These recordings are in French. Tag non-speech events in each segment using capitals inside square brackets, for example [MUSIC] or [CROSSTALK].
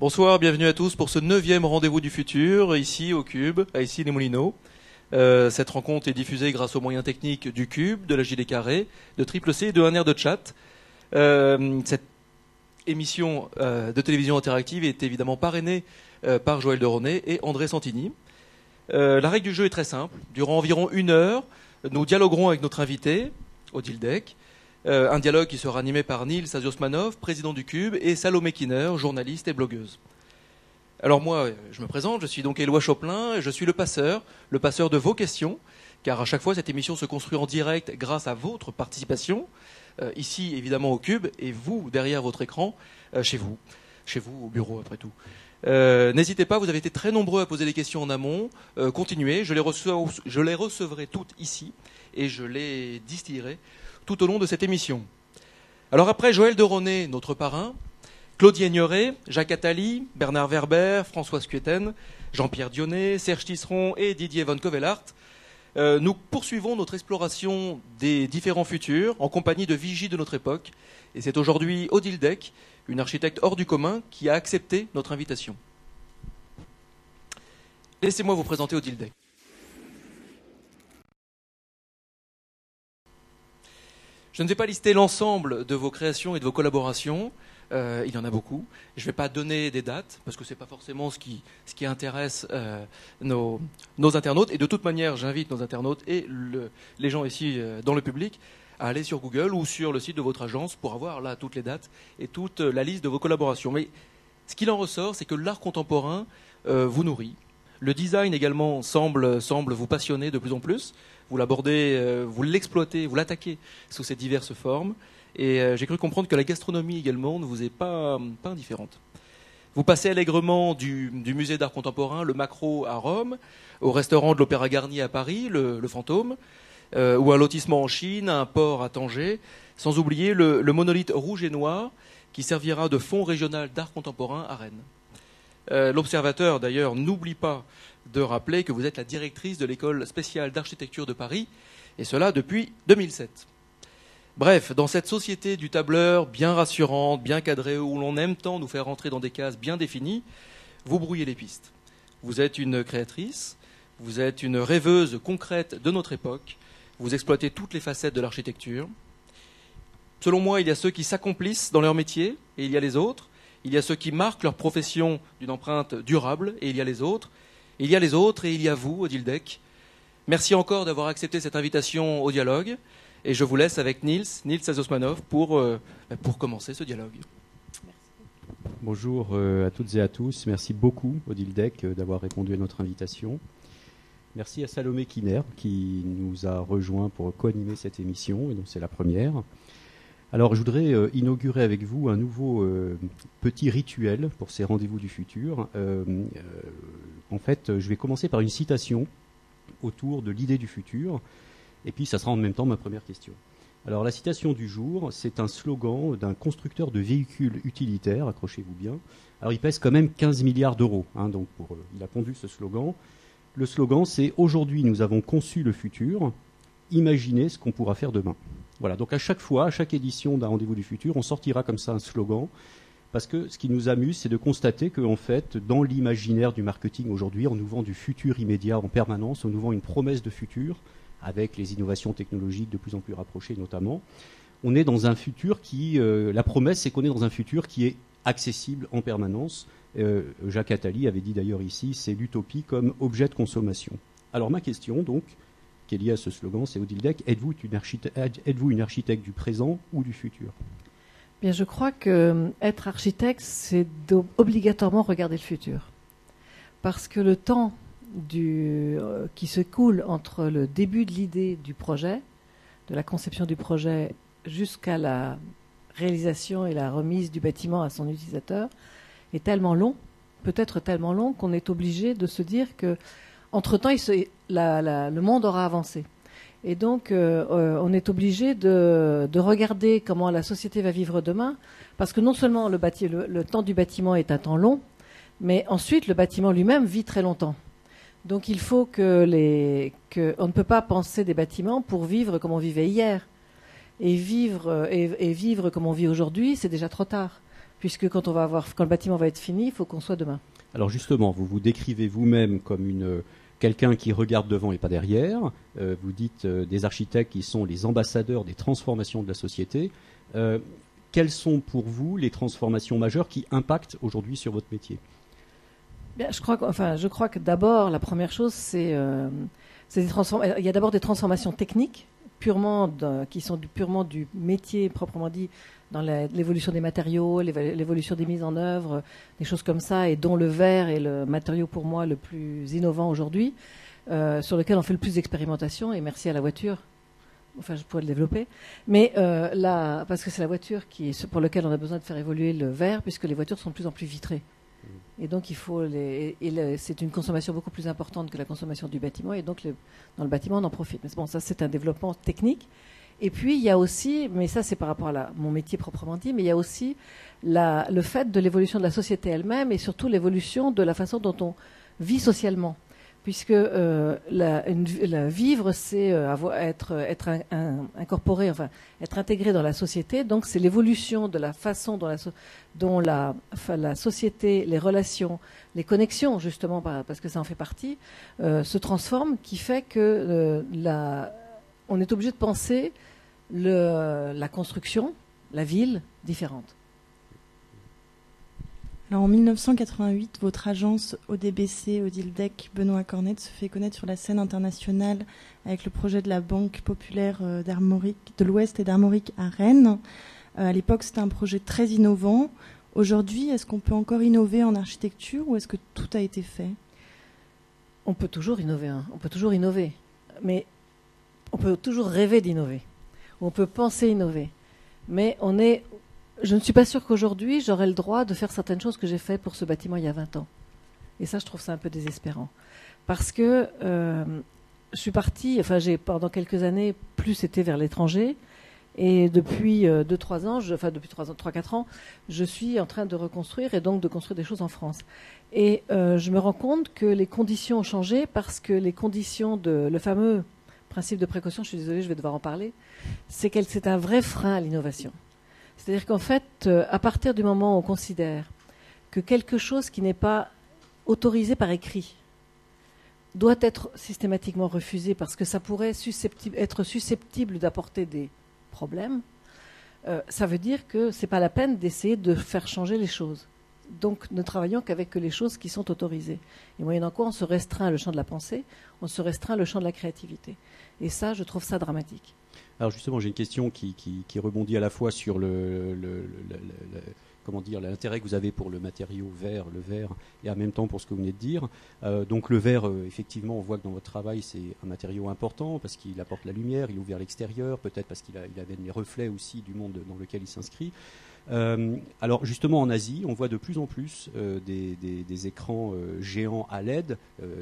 Bonsoir, bienvenue à tous pour ce neuvième rendez-vous du futur, ici au Cube, à ici les Moulineaux. Euh, cette rencontre est diffusée grâce aux moyens techniques du Cube, de la JD Carré, de Triple C et de un air de chat. Euh, cette émission euh, de télévision interactive est évidemment parrainée par Joël Deronet et André Santini. La règle du jeu est très simple. Durant environ une heure, nous dialoguerons avec notre invité, Odile Deck, euh, un dialogue qui sera animé par Nils Aziosmanov, président du Cube, et Salomé Kinner, journaliste et blogueuse. Alors moi, je me présente, je suis donc Éloi Choplin, et je suis le passeur, le passeur de vos questions, car à chaque fois cette émission se construit en direct grâce à votre participation, euh, ici évidemment au Cube, et vous derrière votre écran, euh, chez vous, chez vous au bureau après tout. N'hésitez pas, vous avez été très nombreux à poser des questions en amont. Continuez, je les recevrai toutes ici et je les distillerai tout au long de cette émission. Alors après Joël Deronet, notre parrain, Claudie Ignoret, Jacques Attali, Bernard Werber, François Scueten, Jean-Pierre Dionnet, Serge Tisseron et Didier Von Covelart, euh, nous poursuivons notre exploration des différents futurs en compagnie de vigies de notre époque. Et c'est aujourd'hui Odile Deck, une architecte hors du commun, qui a accepté notre invitation. Laissez-moi vous présenter Odile Deck. Je ne vais pas lister l'ensemble de vos créations et de vos collaborations. Euh, il y en a beaucoup. Je ne vais pas donner des dates parce que ce n'est pas forcément ce qui, intéresse euh, nos, internautes. Et de toute manière, j'invite nos internautes et le, les gens ici euh, dans le public à aller sur Google ou sur le site de votre agence pour avoir là toutes les dates et toute la liste de vos collaborations. Mais ce qu'il en ressort, c'est que l'art contemporain vous nourrit. Le design également semble, vous passionner de plus en plus. Vous l'abordez, euh, vous l'exploitez, vous l'attaquez sous ses diverses formes. Et euh, j'ai cru comprendre que la gastronomie également ne vous est pas, indifférente. Vous passez allègrement du, musée d'art contemporain, le Macro à Rome, au restaurant de l'Opéra Garnier à Paris, le, Fantôme, euh, ou un lotissement en Chine, un port à Tanger, sans oublier le, monolithe rouge et noir qui servira de fonds régional d'art contemporain à Rennes. Euh, L'observateur, d'ailleurs, n'oublie pas de rappeler que vous êtes la directrice de l'école spéciale d'architecture de Paris, et cela depuis 2007. Bref, dans cette société du tableur bien rassurante, bien cadrée, où l'on aime tant nous faire rentrer dans des cases bien définies, vous brouillez les pistes. Vous êtes une créatrice, vous êtes une rêveuse concrète de notre époque, vous exploitez toutes les facettes de l'architecture. Selon moi, il y a ceux qui s'accomplissent dans leur métier, et il y a les autres. Il y a ceux qui marquent leur profession d'une empreinte durable, et il y a les autres. Il y a les autres, et il y a vous, Odile Deck. Merci encore d'avoir accepté cette invitation au dialogue. Et je vous laisse avec Nils, Nils Azosmanov, pour, euh, pour commencer ce dialogue. Merci. Bonjour euh, à toutes et à tous. Merci beaucoup, Odile Deck, euh, d'avoir répondu à notre invitation. Merci à Salomé Kiner, qui nous a rejoint pour co-animer cette émission, et donc c'est la première. Alors, je voudrais euh, inaugurer avec vous un nouveau euh, petit rituel pour ces rendez-vous du futur. Euh, en fait, je vais commencer par une citation autour de l'idée du futur. Et puis, ça sera en même temps ma première question. Alors, la citation du jour, c'est un slogan d'un constructeur de véhicules utilitaires, accrochez-vous bien. Alors, il pèse quand même 15 milliards d'euros, hein, donc pour, il a pondu ce slogan. Le slogan, c'est Aujourd'hui, nous avons conçu le futur, imaginez ce qu'on pourra faire demain. Voilà, donc à chaque fois, à chaque édition d'un rendez-vous du futur, on sortira comme ça un slogan. Parce que ce qui nous amuse, c'est de constater qu'en fait, dans l'imaginaire du marketing aujourd'hui, on nous vend du futur immédiat en permanence, on nous vend une promesse de futur, avec les innovations technologiques de plus en plus rapprochées notamment. On est dans un futur qui, euh, la promesse, c'est qu'on est dans un futur qui est accessible en permanence. Euh, Jacques Attali avait dit d'ailleurs ici, c'est l'utopie comme objet de consommation. Alors ma question, donc, qui est liée à ce slogan, c'est Odile Deck, êtes-vous une, architecte du présent ou du futur? Bien, je crois que euh, être architecte, c'est obligatoirement regarder le futur. Parce que le temps euh, qui se coule entre le début de l'idée du projet, de la conception du projet jusqu'à la réalisation et la remise du bâtiment à son utilisateur est tellement long, peut-être tellement long qu'on est obligé de se dire que entre-temps, le monde aura avancé. Et donc, euh, euh, on est obligé de, de, regarder comment la société va vivre demain, parce que non seulement le, temps du bâtiment est un temps long, mais ensuite, le bâtiment lui-même vit très longtemps. Donc, il faut que on ne peut pas penser des bâtiments pour vivre comme on vivait hier. Et vivre, comme on vit aujourd'hui, c'est déjà trop tard puisque quand le bâtiment va être fini, il faut qu'on soit demain. Alors justement, vous vous décrivez vous-même comme une quelqu'un qui regarde devant et pas derrière. Euh, vous dites euh, des architectes qui sont les ambassadeurs des transformations de la société. Euh, quelles sont pour vous les transformations majeures qui impactent aujourd'hui sur votre métier? Bien, je crois, crois que d'abord, la première chose, c'est, il y a d'abord des transformations techniques purement qui sont purement du métier proprement dit dans l'évolution des matériaux, l'évolution des mises en œuvre, des choses comme ça, et dont le verre est le matériau pour moi le plus innovant aujourd'hui, euh, sur lequel on fait le plus d'expérimentation, et merci à la voiture. Enfin, je pourrais le développer. Mais euh, là, parce que c'est la voiture qui est, pour laquelle on a besoin de faire évoluer le verre, puisque les voitures sont de plus en plus vitrées. Et donc, il faut les, et c'est une consommation beaucoup plus importante que la consommation du bâtiment, et donc dans le bâtiment, on en profite. Mais bon, ça, c'est un développement technique. Et puis, il y a aussi, mais ça, c'est par rapport à mon métier proprement dit, mais il y a aussi le fait de l'évolution de la société elle-même et surtout l'évolution de la façon dont on vit socialement puisque euh, la, vivre, c'est euh, être, être incorporé, enfin être intégré dans la société. Donc c'est l'évolution de la façon dont, la, dont la, la, société, les relations, les connexions, justement, parce que ça en fait partie, euh, se transforment, qui fait que la, on est obligé de penser la construction, la ville, différente en 1988, votre agence ODBC, Odildec, Benoît Cornet, se fait connaître sur la scène internationale avec le projet de la Banque populaire euh, de l'Ouest et d'Armorique à Rennes. Euh, à l'époque, c'était un projet très innovant. Aujourd'hui, est-ce qu'on peut encore innover en architecture ou est-ce que tout a été fait? On peut toujours innover. Hein. On peut toujours innover. Mais on peut toujours rêver d'innover. On peut penser innover. Mais on est je ne suis pas sûre qu'aujourd'hui j'aurai le droit de faire certaines choses que j'ai faites pour ce bâtiment il y a 20 ans. Et ça, je trouve ça un peu désespérant. Parce que euh, je suis partie, enfin, j'ai pendant quelques années plus été vers l'étranger. Et depuis 2-3 euh, ans, enfin depuis 3-4 ans, je suis en train de reconstruire et donc de construire des choses en France. Et euh, je me rends compte que les conditions ont changé parce que les conditions de le fameux principe de précaution, je suis désolée, je vais devoir en parler, c'est qu'elle c'est un vrai frein à l'innovation. C'est-à-dire qu'en fait, euh, à partir du moment où on considère que quelque chose qui n'est pas autorisé par écrit doit être systématiquement refusé parce que ça pourrait être susceptible d'apporter des problèmes, euh, ça veut dire que ce n'est pas la peine d'essayer de faire changer les choses. Donc ne travaillons qu'avec les choses qui sont autorisées. Et moyennant quoi on se restreint le champ de la pensée, on se restreint le champ de la créativité. Et ça, je trouve ça dramatique. Alors justement, j'ai une question qui, rebondit à la fois sur le, comment dire l'intérêt que vous avez pour le matériau vert, le verre, et en même temps pour ce que vous venez de dire. Euh, donc le verre, euh, effectivement, on voit que dans votre travail, c'est un matériau important parce qu'il apporte la lumière, il ouvre vers l'extérieur, peut-être parce qu'il il amène les reflets aussi du monde dans lequel il s'inscrit. Euh, alors justement en Asie, on voit de plus en plus euh, des, écrans euh, géants à LED,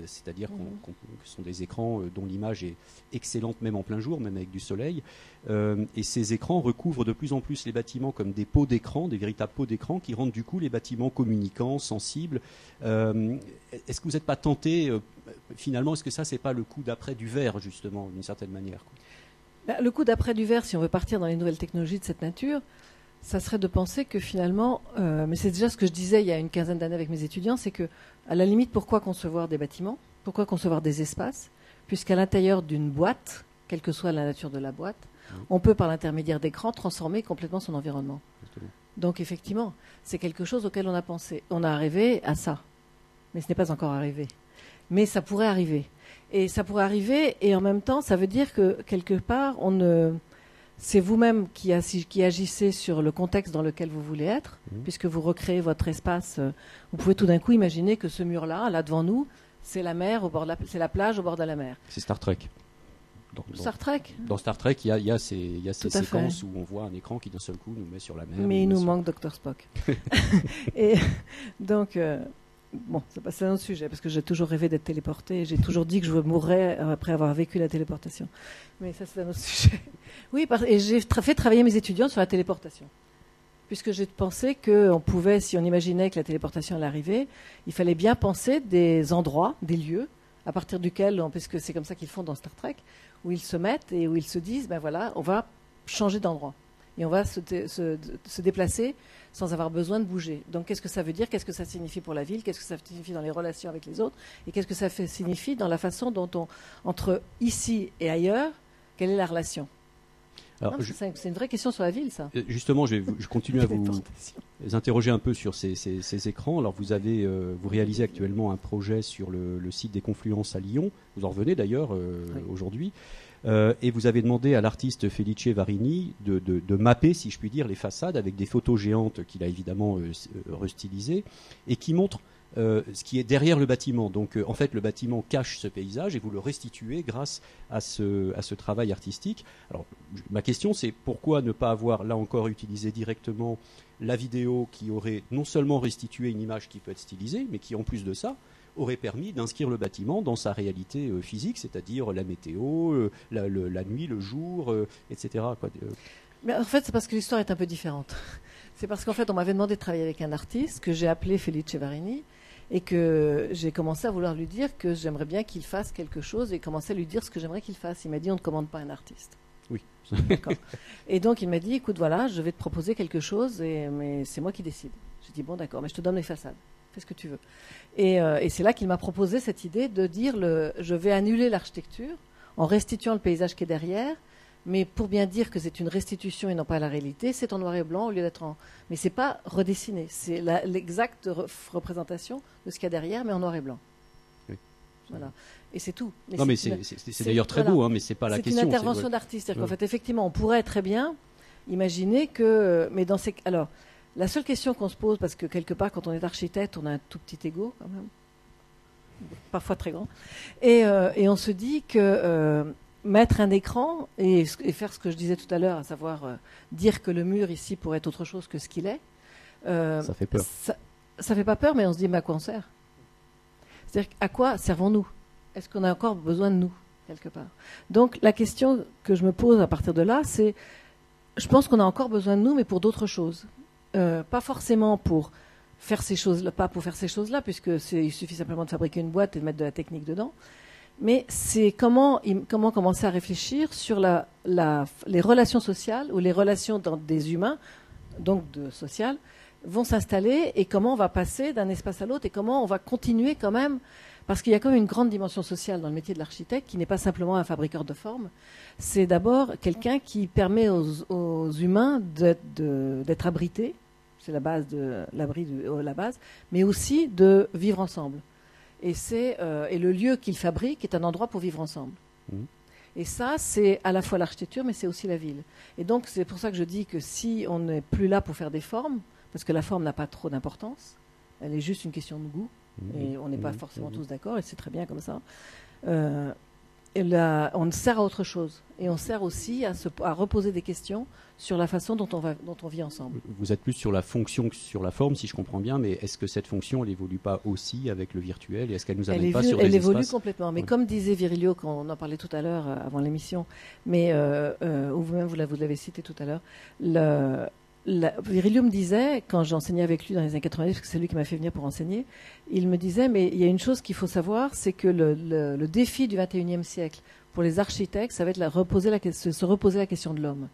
c'est-à-dire que ce sont des écrans dont l'image est excellente même en plein jour, même avec du soleil. et ces écrans recouvrent de plus en plus les bâtiments comme des pots d'écran, des véritables pots d'écran qui rendent du coup les bâtiments communicants, sensibles. est-ce que vous n'êtes pas tenté finalement Est-ce que ça c'est pas le coup d'après du verre justement d'une certaine manière bah, Le coup d'après du verre, si on veut partir dans les nouvelles technologies de cette nature, ça serait de penser que finalement, euh, mais c'est déjà ce que je disais il y a une quinzaine d'années avec mes étudiants, c'est que, à la limite, pourquoi concevoir des bâtiments? Pourquoi concevoir des espaces? Puisqu'à l'intérieur d'une boîte, quelle que soit la nature de la boîte, on peut, par l'intermédiaire d'écrans, transformer complètement son environnement. Donc, effectivement, c'est quelque chose auquel on a pensé. On a arrivé à ça. Mais ce n'est pas encore arrivé. Mais ça pourrait arriver. Et ça pourrait arriver, et en même temps, ça veut dire que, quelque part, on ne c'est vous-même qui, agissez sur le contexte dans lequel vous voulez être, mhm. puisque vous recréez votre espace. Euh, vous pouvez tout d'un coup imaginer que ce mur-là, là devant nous, c'est la mer au bord c'est la plage au bord de la mer. C'est Star Trek. Dans, Star Trek? Dans Star Trek, il y a, ces, séquences où on voit un écran qui d'un seul coup nous met sur la mer. Mais il nous manque Dr Spock. [LAUGHS] [LAUGHS] et donc, euh, bon, c'est un autre sujet, parce que j'ai toujours rêvé d'être téléporté, j'ai toujours dit que je mourrais après avoir vécu la téléportation. Mais ça, c'est un autre [LAUGHS] sujet. Oui, et j'ai fait travailler mes étudiants sur la téléportation. Puisque j'ai pensé qu'on pouvait, si on imaginait que la téléportation allait arriver, il fallait bien penser des endroits, des lieux, à partir duquel, puisque c'est comme ça qu'ils font dans Star Trek, où ils se mettent et où ils se disent, ben voilà, on va changer d'endroit. et on va se déplacer sans avoir besoin de bouger. Donc qu'est-ce que ça veut dire? Qu'est-ce que ça signifie pour la ville? Qu'est-ce que ça signifie dans les relations avec les autres? Et qu'est-ce que ça fait, signifie dans la façon dont on, entre ici et ailleurs, quelle est la relation? C'est une vraie question sur la ville, ça. Euh, justement, je, vais je continue à [LAUGHS] vous, interroger un peu sur ces, ces, écrans. Alors, vous avez, euh, vous réalisez actuellement un projet sur le, le, site des Confluences à Lyon. Vous en revenez d'ailleurs euh, aujourd'hui. Euh, et vous avez demandé à l'artiste Felice Varini de, mapper, si je puis dire, les façades avec des photos géantes qu'il a évidemment euh, restylisées et qui montrent euh, ce qui est derrière le bâtiment. Donc euh, en fait, le bâtiment cache ce paysage et vous le restituez grâce à ce, à ce travail artistique. Alors ma question c'est pourquoi ne pas avoir là encore utilisé directement la vidéo qui aurait non seulement restitué une image qui peut être stylisée, mais qui en plus de ça aurait permis d'inscrire le bâtiment dans sa réalité euh, physique, c'est-à-dire la météo, la, la, nuit, le jour, etc. Quoi. Mais en fait, c'est parce que l'histoire est un peu différente. [LAUGHS] C'est parce qu'en fait, on m'avait demandé de travailler avec un artiste que j'ai appelé Felice Varini et que j'ai commencé à vouloir lui dire que j'aimerais bien qu'il fasse quelque chose et commencer à lui dire ce que j'aimerais qu'il fasse. Il m'a dit on ne commande pas un artiste. Oui. [LAUGHS] et donc il m'a dit écoute voilà, je vais te proposer quelque chose et mais c'est moi qui décide. J'ai dit bon d'accord, mais je te donne les façades. Fais ce que tu veux. Et, euh, et c'est là qu'il m'a proposé cette idée de dire le, je vais annuler l'architecture en restituant le paysage qui est derrière mais pour bien dire que c'est une restitution et non pas la réalité, c'est en noir et blanc au lieu d'être en. Mais c'est pas redessiné, c'est l'exacte représentation de ce qu'il y a derrière, mais en noir et blanc. Voilà. Et c'est tout. non, mais c'est d'ailleurs très beau, hein, mais c'est pas la question. C'est une intervention d'artiste. C'est-à-dire qu'en fait, effectivement, on pourrait très bien imaginer que. Mais dans ces. Alors, la seule question qu'on se pose, parce que quelque part, quand on est architecte, on a un tout petit ego, quand même. Parfois très grand. Et, euh, et on se dit que. Euh, mettre un écran et, faire ce que je disais tout à l'heure, à savoir euh, dire que le mur ici pourrait être autre chose que ce qu'il est. Ça fait peur. Ça, ça, fait pas peur, mais on se dit, mais à quoi on sert? C'est-à-dire, à quoi servons-nous? Est-ce qu'on a encore besoin de nous, quelque part? Donc, la question que je me pose à partir de là, c'est, je pense qu'on a encore besoin de nous, mais pour d'autres choses. Euh, pas forcément pour faire ces choses-là, pas pour faire ces choses-là, puisque il suffit simplement de fabriquer une boîte et de mettre de la technique dedans, mais c'est comment, comment commencer à réfléchir sur les relations sociales ou les relations dans des humains, donc de social, vont s'installer et comment on va passer d'un espace à l'autre et comment on va continuer quand même, parce qu'il y a quand même une grande dimension sociale dans le métier de l'architecte qui n'est pas simplement un fabricant de formes, c'est d'abord quelqu'un qui permet aux, humains d'être abrités, c'est la base de l'abri la base, mais aussi de vivre ensemble et c'est euh, et le lieu qu'il fabrique est un endroit pour vivre ensemble. Mmh. Et ça, c'est à la fois l'architecture, mais c'est aussi la ville. Et donc, c'est pour ça que je dis que si on n'est plus là pour faire des formes, parce que la forme n'a pas trop d'importance, elle est juste une question de goût, mmh. et on n'est pas mmh. forcément tous d'accord, et c'est très bien comme ça. Euh, et là, on sert à autre chose. Et on sert aussi à, se, à reposer des questions sur la façon dont on, va, dont on vit ensemble. Vous êtes plus sur la fonction que sur la forme, si je comprends bien, mais est-ce que cette fonction, elle évolue pas aussi avec le virtuel et est-ce qu'elle nous amène pas sur Elle évolue complètement. Mais comme disait Virilio, quand on en parlait tout à l'heure euh, avant l'émission, mais euh, euh, ou vous-même vous l'avez cité tout à l'heure, Virilio me disait, quand j'enseignais avec lui dans les années 90, parce que c'est lui qui m'a fait venir pour enseigner, il me disait, mais il y a une chose qu'il faut savoir, c'est que le, le, défi du 21e siècle pour les architectes, ça va être la, reposer la, se reposer la question de l'homme.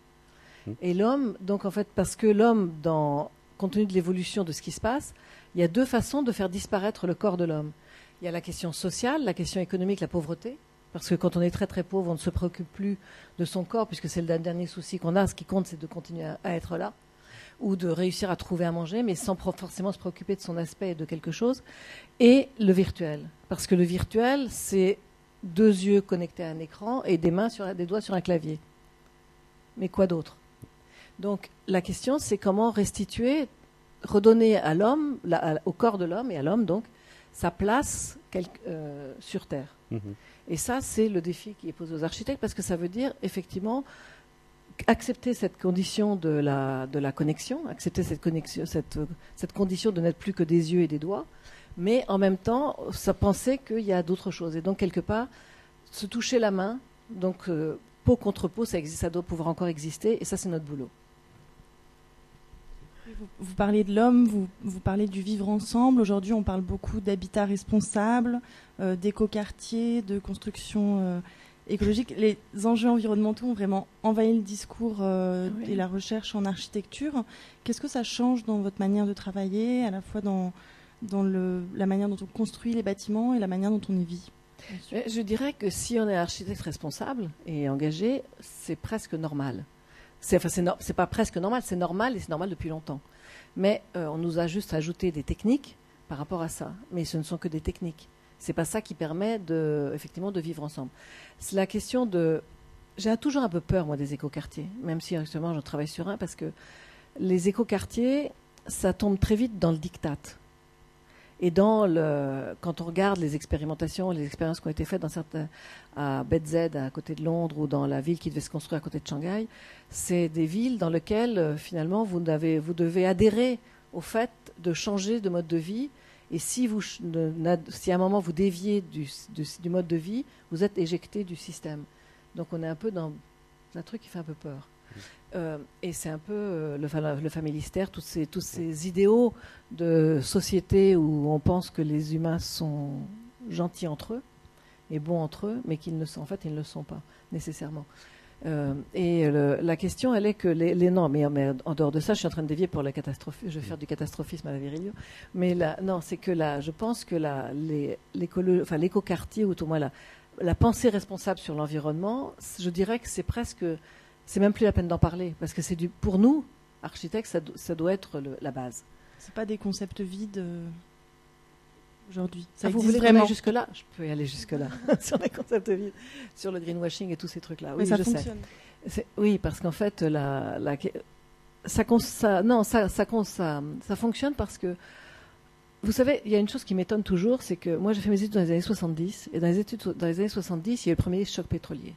Mmh. Et l'homme, donc en fait, parce que l'homme, dans, compte tenu de l'évolution de ce qui se passe, il y a deux façons de faire disparaître le corps de l'homme. Il y a la question sociale, la question économique, la pauvreté. Parce que quand on est très très pauvre, on ne se préoccupe plus de son corps, puisque c'est le dernier souci qu'on a. Ce qui compte, c'est de continuer à, être là, ou de réussir à trouver à manger, mais sans forcément se préoccuper de son aspect et de quelque chose. Et le virtuel. Parce que le virtuel, c'est deux yeux connectés à un écran et des mains sur des doigts sur un clavier. Mais quoi d'autre? Donc la question, c'est comment restituer, redonner à l'homme, au corps de l'homme et à l'homme donc, sa place euh, sur Terre. Mhm. Et ça, c'est le défi qui est posé aux architectes parce que ça veut dire effectivement accepter cette condition de la, de la connexion, accepter cette, connexion, cette, cette condition de n'être plus que des yeux et des doigts, mais en même temps, ça penser qu'il y a d'autres choses. Et donc, quelque part, se toucher la main, donc euh, peau contre peau, ça, existe, ça doit pouvoir encore exister, et ça, c'est notre boulot. Vous, parlez de l'homme, vous, vous, parlez du vivre ensemble. Aujourd'hui, on parle beaucoup d'habitat responsable, euh, d'écoquartier, de construction euh, écologique. Les enjeux environnementaux ont vraiment envahi le discours euh, Oui. et la recherche en architecture. Qu'est-ce que ça change dans votre manière de travailler, à la fois dans, dans le, la manière dont on construit les bâtiments et la manière dont on y vit? Mais Je dirais que si on est architecte responsable et engagé, c'est presque normal. C'est enfin, no- pas presque normal, c'est normal et c'est normal depuis longtemps. Mais euh, on nous a juste ajouté des techniques par rapport à ça. Mais ce ne sont que des techniques. C'est pas ça qui permet de, effectivement, de vivre ensemble. C'est la question de. J'ai toujours un peu peur, moi, des écoquartiers, même si actuellement j'en travaille sur un, parce que les écoquartiers, ça tombe très vite dans le diktat. Et dans le, quand on regarde les expérimentations, les expériences qui ont été faites dans certains, à BZ, à côté de Londres, ou dans la ville qui devait se construire à côté de Shanghai, c'est des villes dans lesquelles, euh, finalement, vous, vous devez adhérer au fait de changer de mode de vie. Et si, vous, si à un moment vous déviez du, du, du mode de vie, vous êtes éjecté du système. Donc on est un peu dans un truc qui fait un peu peur. Euh, et c'est un peu euh, le, le familistère, tous ces, tous ces idéaux de société où on pense que les humains sont gentils entre eux et bons entre eux, mais qu'ils ne sont en fait ils ne le sont pas nécessairement. Euh, et le- la question, elle est que les, les non, mais, mais en dehors de ça, je suis en train de dévier pour la catastrophe. Je vais faire du catastrophisme à la Virilio. Mais là, non, c'est que là, je pense que enfin, l'écoquartier, ou tout moins la, la pensée responsable sur l'environnement, je dirais que c'est presque, c'est même plus la peine d'en parler, parce que c'est du, pour nous, architectes, ça, do- ça doit être le- la base. C'est pas des concepts vides euh, aujourd'hui. Ça vous voulez vraiment vraiment. jusque là Je peux y aller jusque là [LAUGHS] [LAUGHS] sur les concepts vides, sur le greenwashing et tous ces trucs là. Mais Oui, ça je fonctionne. Oui, parce qu'en fait, la, la- ça, cons- ça- non, ça, ça, cons- ça, ça fonctionne parce que, vous savez, il y a une chose qui m'étonne toujours, c'est que moi j'ai fait mes études dans les années 70, et dans les, études, dans les années 70, il y a eu le premier choc pétrolier.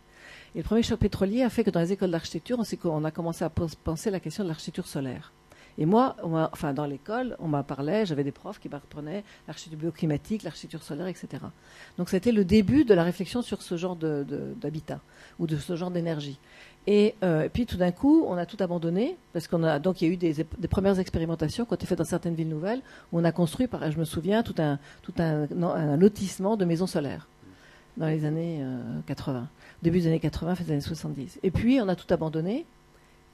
Et le premier choc pétrolier a fait que dans les écoles d'architecture, on, on a commencé à penser la question de l'architecture solaire. Et moi, enfin, dans l'école, on m'a parlé, j'avais des profs qui m'apprenaient l'architecture bioclimatique, l'architecture solaire, etc. Donc c'était le début de la réflexion sur ce genre d'habitat ou de ce genre d'énergie. Et euh, puis tout d'un coup, on a tout abandonné parce qu'on a donc il y a eu des, premières expérimentations qui ont été faites dans certaines villes nouvelles où on a construit, je me souviens, tout un tout un, lotissement de maisons solaires dans les années euh, 80, début des années 80, fin des années 70. Et puis on a tout abandonné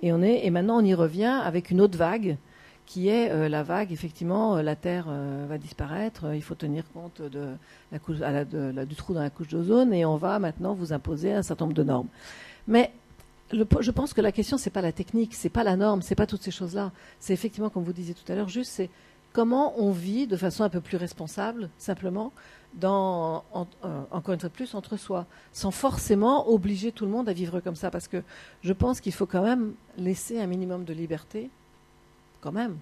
et maintenant on y revient avec une autre vague qui est euh, la vague effectivement euh, la Terre euh, va disparaître, il faut tenir compte de la couche, du trou dans la couche d'ozone et on va maintenant vous imposer un certain nombre de normes. Mais je pense que la question c'est pas la technique, c'est pas la norme, c'est pas toutes ces choses-là. C'est effectivement, comme vous disiez tout à l'heure, juste c'est comment on vit de façon un peu plus responsable, simplement, euh, encore une fois de plus, entre soi, sans forcément obliger tout le monde à vivre comme ça, parce que je pense qu'il faut quand même laisser un minimum de liberté, quand même,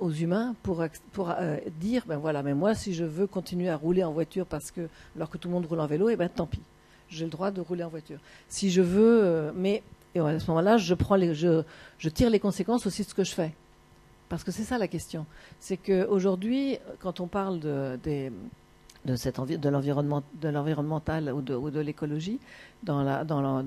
aux humains pour, pour euh, dire, ben voilà, mais moi, si je veux continuer à rouler en voiture parce que, alors que tout le monde roule en vélo, et ben tant pis, j'ai le droit de rouler en voiture. Si je veux, euh, mais à ce moment-là, je prends les, je, je tire les conséquences aussi de ce que je fais. Parce que c'est ça la question. C'est qu'aujourd'hui, quand on parle de, des- de, de, l'environnement, de l'environnemental ou de, l'écologie, dans,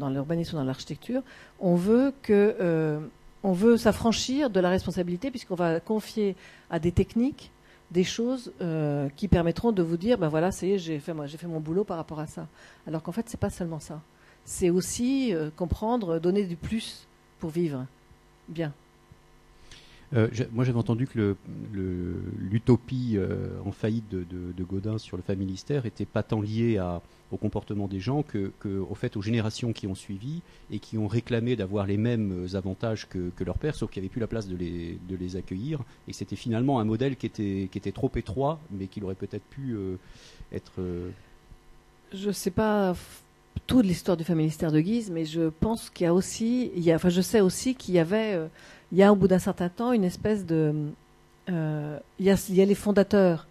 l'urbanisme ou dans l'architecture, on veut euh, veut s'affranchir de la responsabilité puisqu'on va confier à des techniques des choses euh, qui permettront de vous dire ben voilà ça y est j'ai fait moi j'ai fait mon boulot par rapport à ça. Alors qu'en fait c'est pas seulement ça. C'est aussi euh, comprendre donner du plus pour vivre bien Euh, moi, j'avais entendu que l'utopie euh, en faillite de, de- Godin sur le familistère était pas tant liée au comportement des gens que, au fait aux générations qui ont suivi et qui ont réclamé d'avoir les mêmes avantages que, que leur père, sauf qu'il n'y avait plus la place de les, accueillir et c'était finalement un modèle qui était, trop étroit, mais qu'il aurait peut-être pu euh, être. je sais pas f- tout de l'histoire du familistère de Guise, mais je pense qu'il y a aussi, enfin je sais aussi qu'il y avait, il y a au bout d'un certain temps une espèce de, euh, il, y a, il y a les fondateurs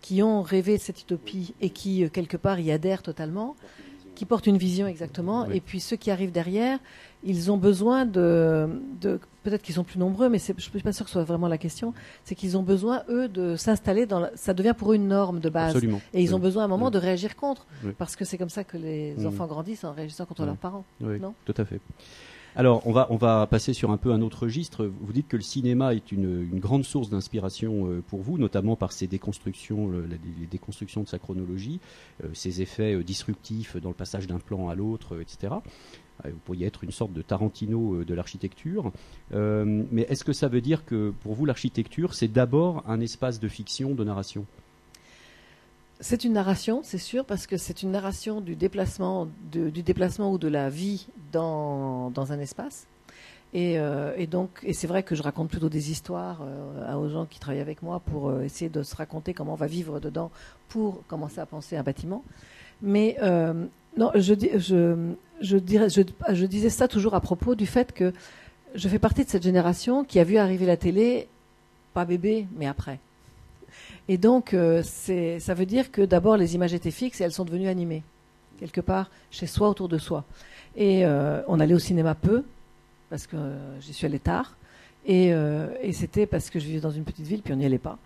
qui ont rêvé de cette utopie et qui euh, quelque part y adhèrent totalement, qui portent une vision exactement, Oui. et puis ceux qui arrivent derrière, ils ont besoin de, de peut-être qu'ils sont plus nombreux, mais je ne suis pas sûr que ce soit vraiment la question, c'est qu'ils ont besoin eux de s'installer dans, la- ça devient pour eux une norme de base. absolument. Et ils ont besoin à un moment Oui. de réagir contre, parce que c'est comme ça que les Mm. enfants grandissent en réagissant contre Ouais. leurs parents. Oui, Non? tout à fait. Alors, on va, passer sur un peu un autre registre. Vous dites que le cinéma est une, grande source d'inspiration euh, pour vous, notamment par ses déconstructions, les déconstructions de sa chronologie, euh, ses effets euh, disruptifs dans le passage d'un plan à l'autre, etc. Vous pourriez être une sorte de Tarantino de l'architecture. mais est-ce que ça veut dire que pour vous, l'architecture, c'est d'abord un espace de fiction, de narration? C'est une narration, c'est sûr, parce que c'est une narration du déplacement, ou de la vie dans, un espace. Et, euh, et, donc, et c'est vrai que je raconte plutôt des histoires euh, aux gens qui travaillent avec moi pour euh, essayer de se raconter comment on va vivre dedans pour commencer à penser un bâtiment. Mais non, je, je disais ça toujours à propos du fait que je fais partie de cette génération qui a vu arriver la télé, pas bébé, mais après. Et donc, euh, ça veut dire que d'abord, les images étaient fixes et elles sont devenues animées, quelque part, chez soi, autour de soi. Et euh, on allait au cinéma peu, parce que euh, j'y suis allée tard. Et, c'était parce que je vivais dans une petite ville, puis on n'y allait pas.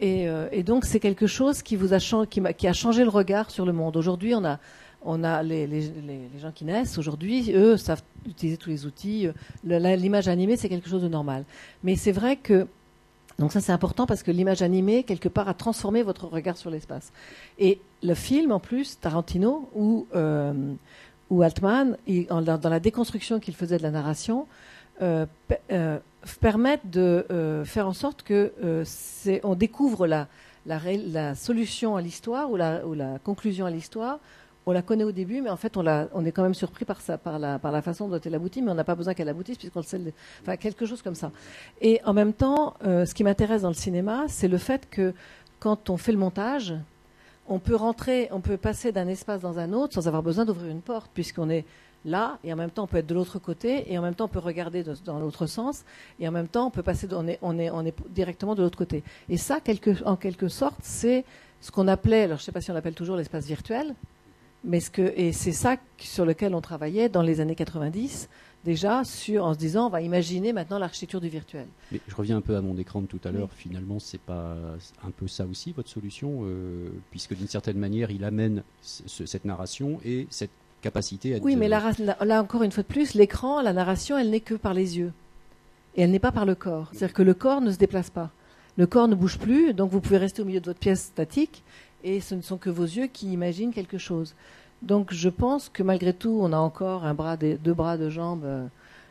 Et, donc, c'est quelque chose qui, vous a, qui, a changé le regard sur le monde. Aujourd'hui, on a, on a les, les, les, gens qui naissent aujourd'hui, eux savent utiliser tous les outils. L'image animée, c'est quelque chose de normal. Mais c'est vrai que donc ça c'est important parce que l'image animée, quelque part, a transformé votre regard sur l'espace. Et le film, en plus, Tarantino ou, euh, Altman, dans la déconstruction qu'il faisait de la narration, euh, euh, permettent de faire en sorte que on découvre la, la, la solution à l'histoire ou la, ou la conclusion à l'histoire on la connaît au début, mais en fait, on, est quand même surpris par, par, la, façon dont elle aboutit, mais on n'a pas besoin qu'elle aboutisse puisqu'on le sait. Enfin, quelque chose comme ça. Et en même temps, euh, ce qui m'intéresse dans le cinéma, c'est le fait que quand on fait le montage, on peut rentrer, on peut passer d'un espace dans un autre sans avoir besoin d'ouvrir une porte, puisqu'on est là, et en même temps on peut être de l'autre côté, et en même temps on peut regarder dans l'autre sens, et en même temps on peut passer, est directement de l'autre côté. Et ça, en quelque sorte, c'est ce qu'on appelait, alors je ne sais pas si on l'appelle toujours l'espace virtuel, mais ce que, et c'est ça sur lequel on travaillait dans les années 90, déjà, sur, en se disant, on va imaginer maintenant l'architecture du virtuel. Mais je reviens un peu à mon écran de tout à l'heure. Finalement, c'est pas un peu ça aussi votre solution, euh, puisque d'une certaine manière, il amène cette narration et cette capacité à. Oui, mais là, encore une fois de plus, l'écran, la narration, elle n'est que par les yeux, et elle n'est pas par le corps. C'est-à-dire que le corps ne se déplace pas. Le corps ne bouge plus, donc vous pouvez rester au milieu de votre pièce statique et ce ne sont que vos yeux qui imaginent quelque chose. Donc je pense que malgré tout, on a encore un bras, deux bras, deux jambes euh,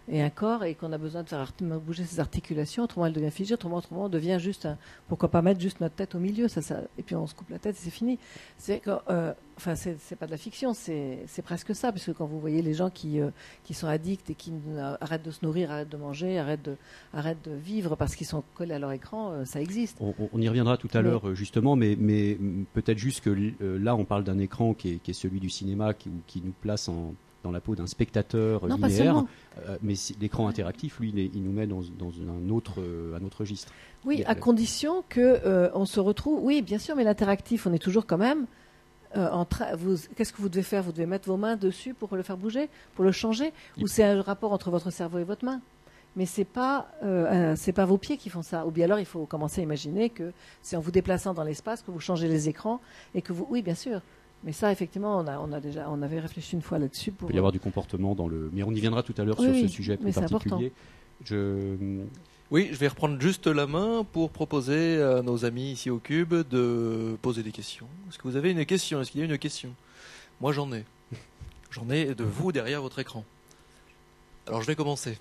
et un corps et qu'on a besoin de faire bouger ses articulations, autrement elle devient figée, autrement, autrement on devient juste pourquoi pas mettre juste notre tête au milieu, ça, ça, et puis on se coupe la tête et c'est fini. C'est euh, enfin c'est pas de la fiction, c'est presque ça, puisque quand vous voyez les gens qui, euh, qui sont addicts et qui arrêtent de se nourrir, arrêtent de manger, arrêtent de, arrêtent de vivre parce qu'ils sont collés à leur écran, euh, ça existe. On, y reviendra tout à l'heure justement, mais, mais peut-être juste que là on parle d'un écran qui est, qui est, celui du cinéma qui, qui nous place en dans la peau d'un spectateur linéaire, euh, mais l'écran interactif, lui, il, nous met dans, un, autre, euh, un autre registre. Oui, à condition que euh, on se retrouve. Oui, bien sûr, mais l'interactif, on est toujours quand même. Qu'est-ce que vous devez faire? Vous devez mettre vos mains dessus pour le faire bouger, pour le changer, ou c'est un rapport entre votre cerveau et votre main? Mais c'est pas c'est pas vos pieds qui font ça. Ou bien alors il faut commencer à imaginer que c'est en vous déplaçant dans l'espace que vous changez les écrans et que vous oui bien sûr mais ça, effectivement, on, a, on, a déjà, on avait réfléchi une fois là-dessus. Pour... Il peut y avoir du comportement dans le. Mais on y viendra tout à l'heure sur ce sujet plus particulier. Je... Oui, je vais reprendre juste la main pour proposer à nos amis ici au Cube de poser des questions. Est-ce que vous avez une question? Est-ce qu'il y a une question? Moi, j'en ai. J'en ai de vous derrière votre écran. Alors, je vais commencer.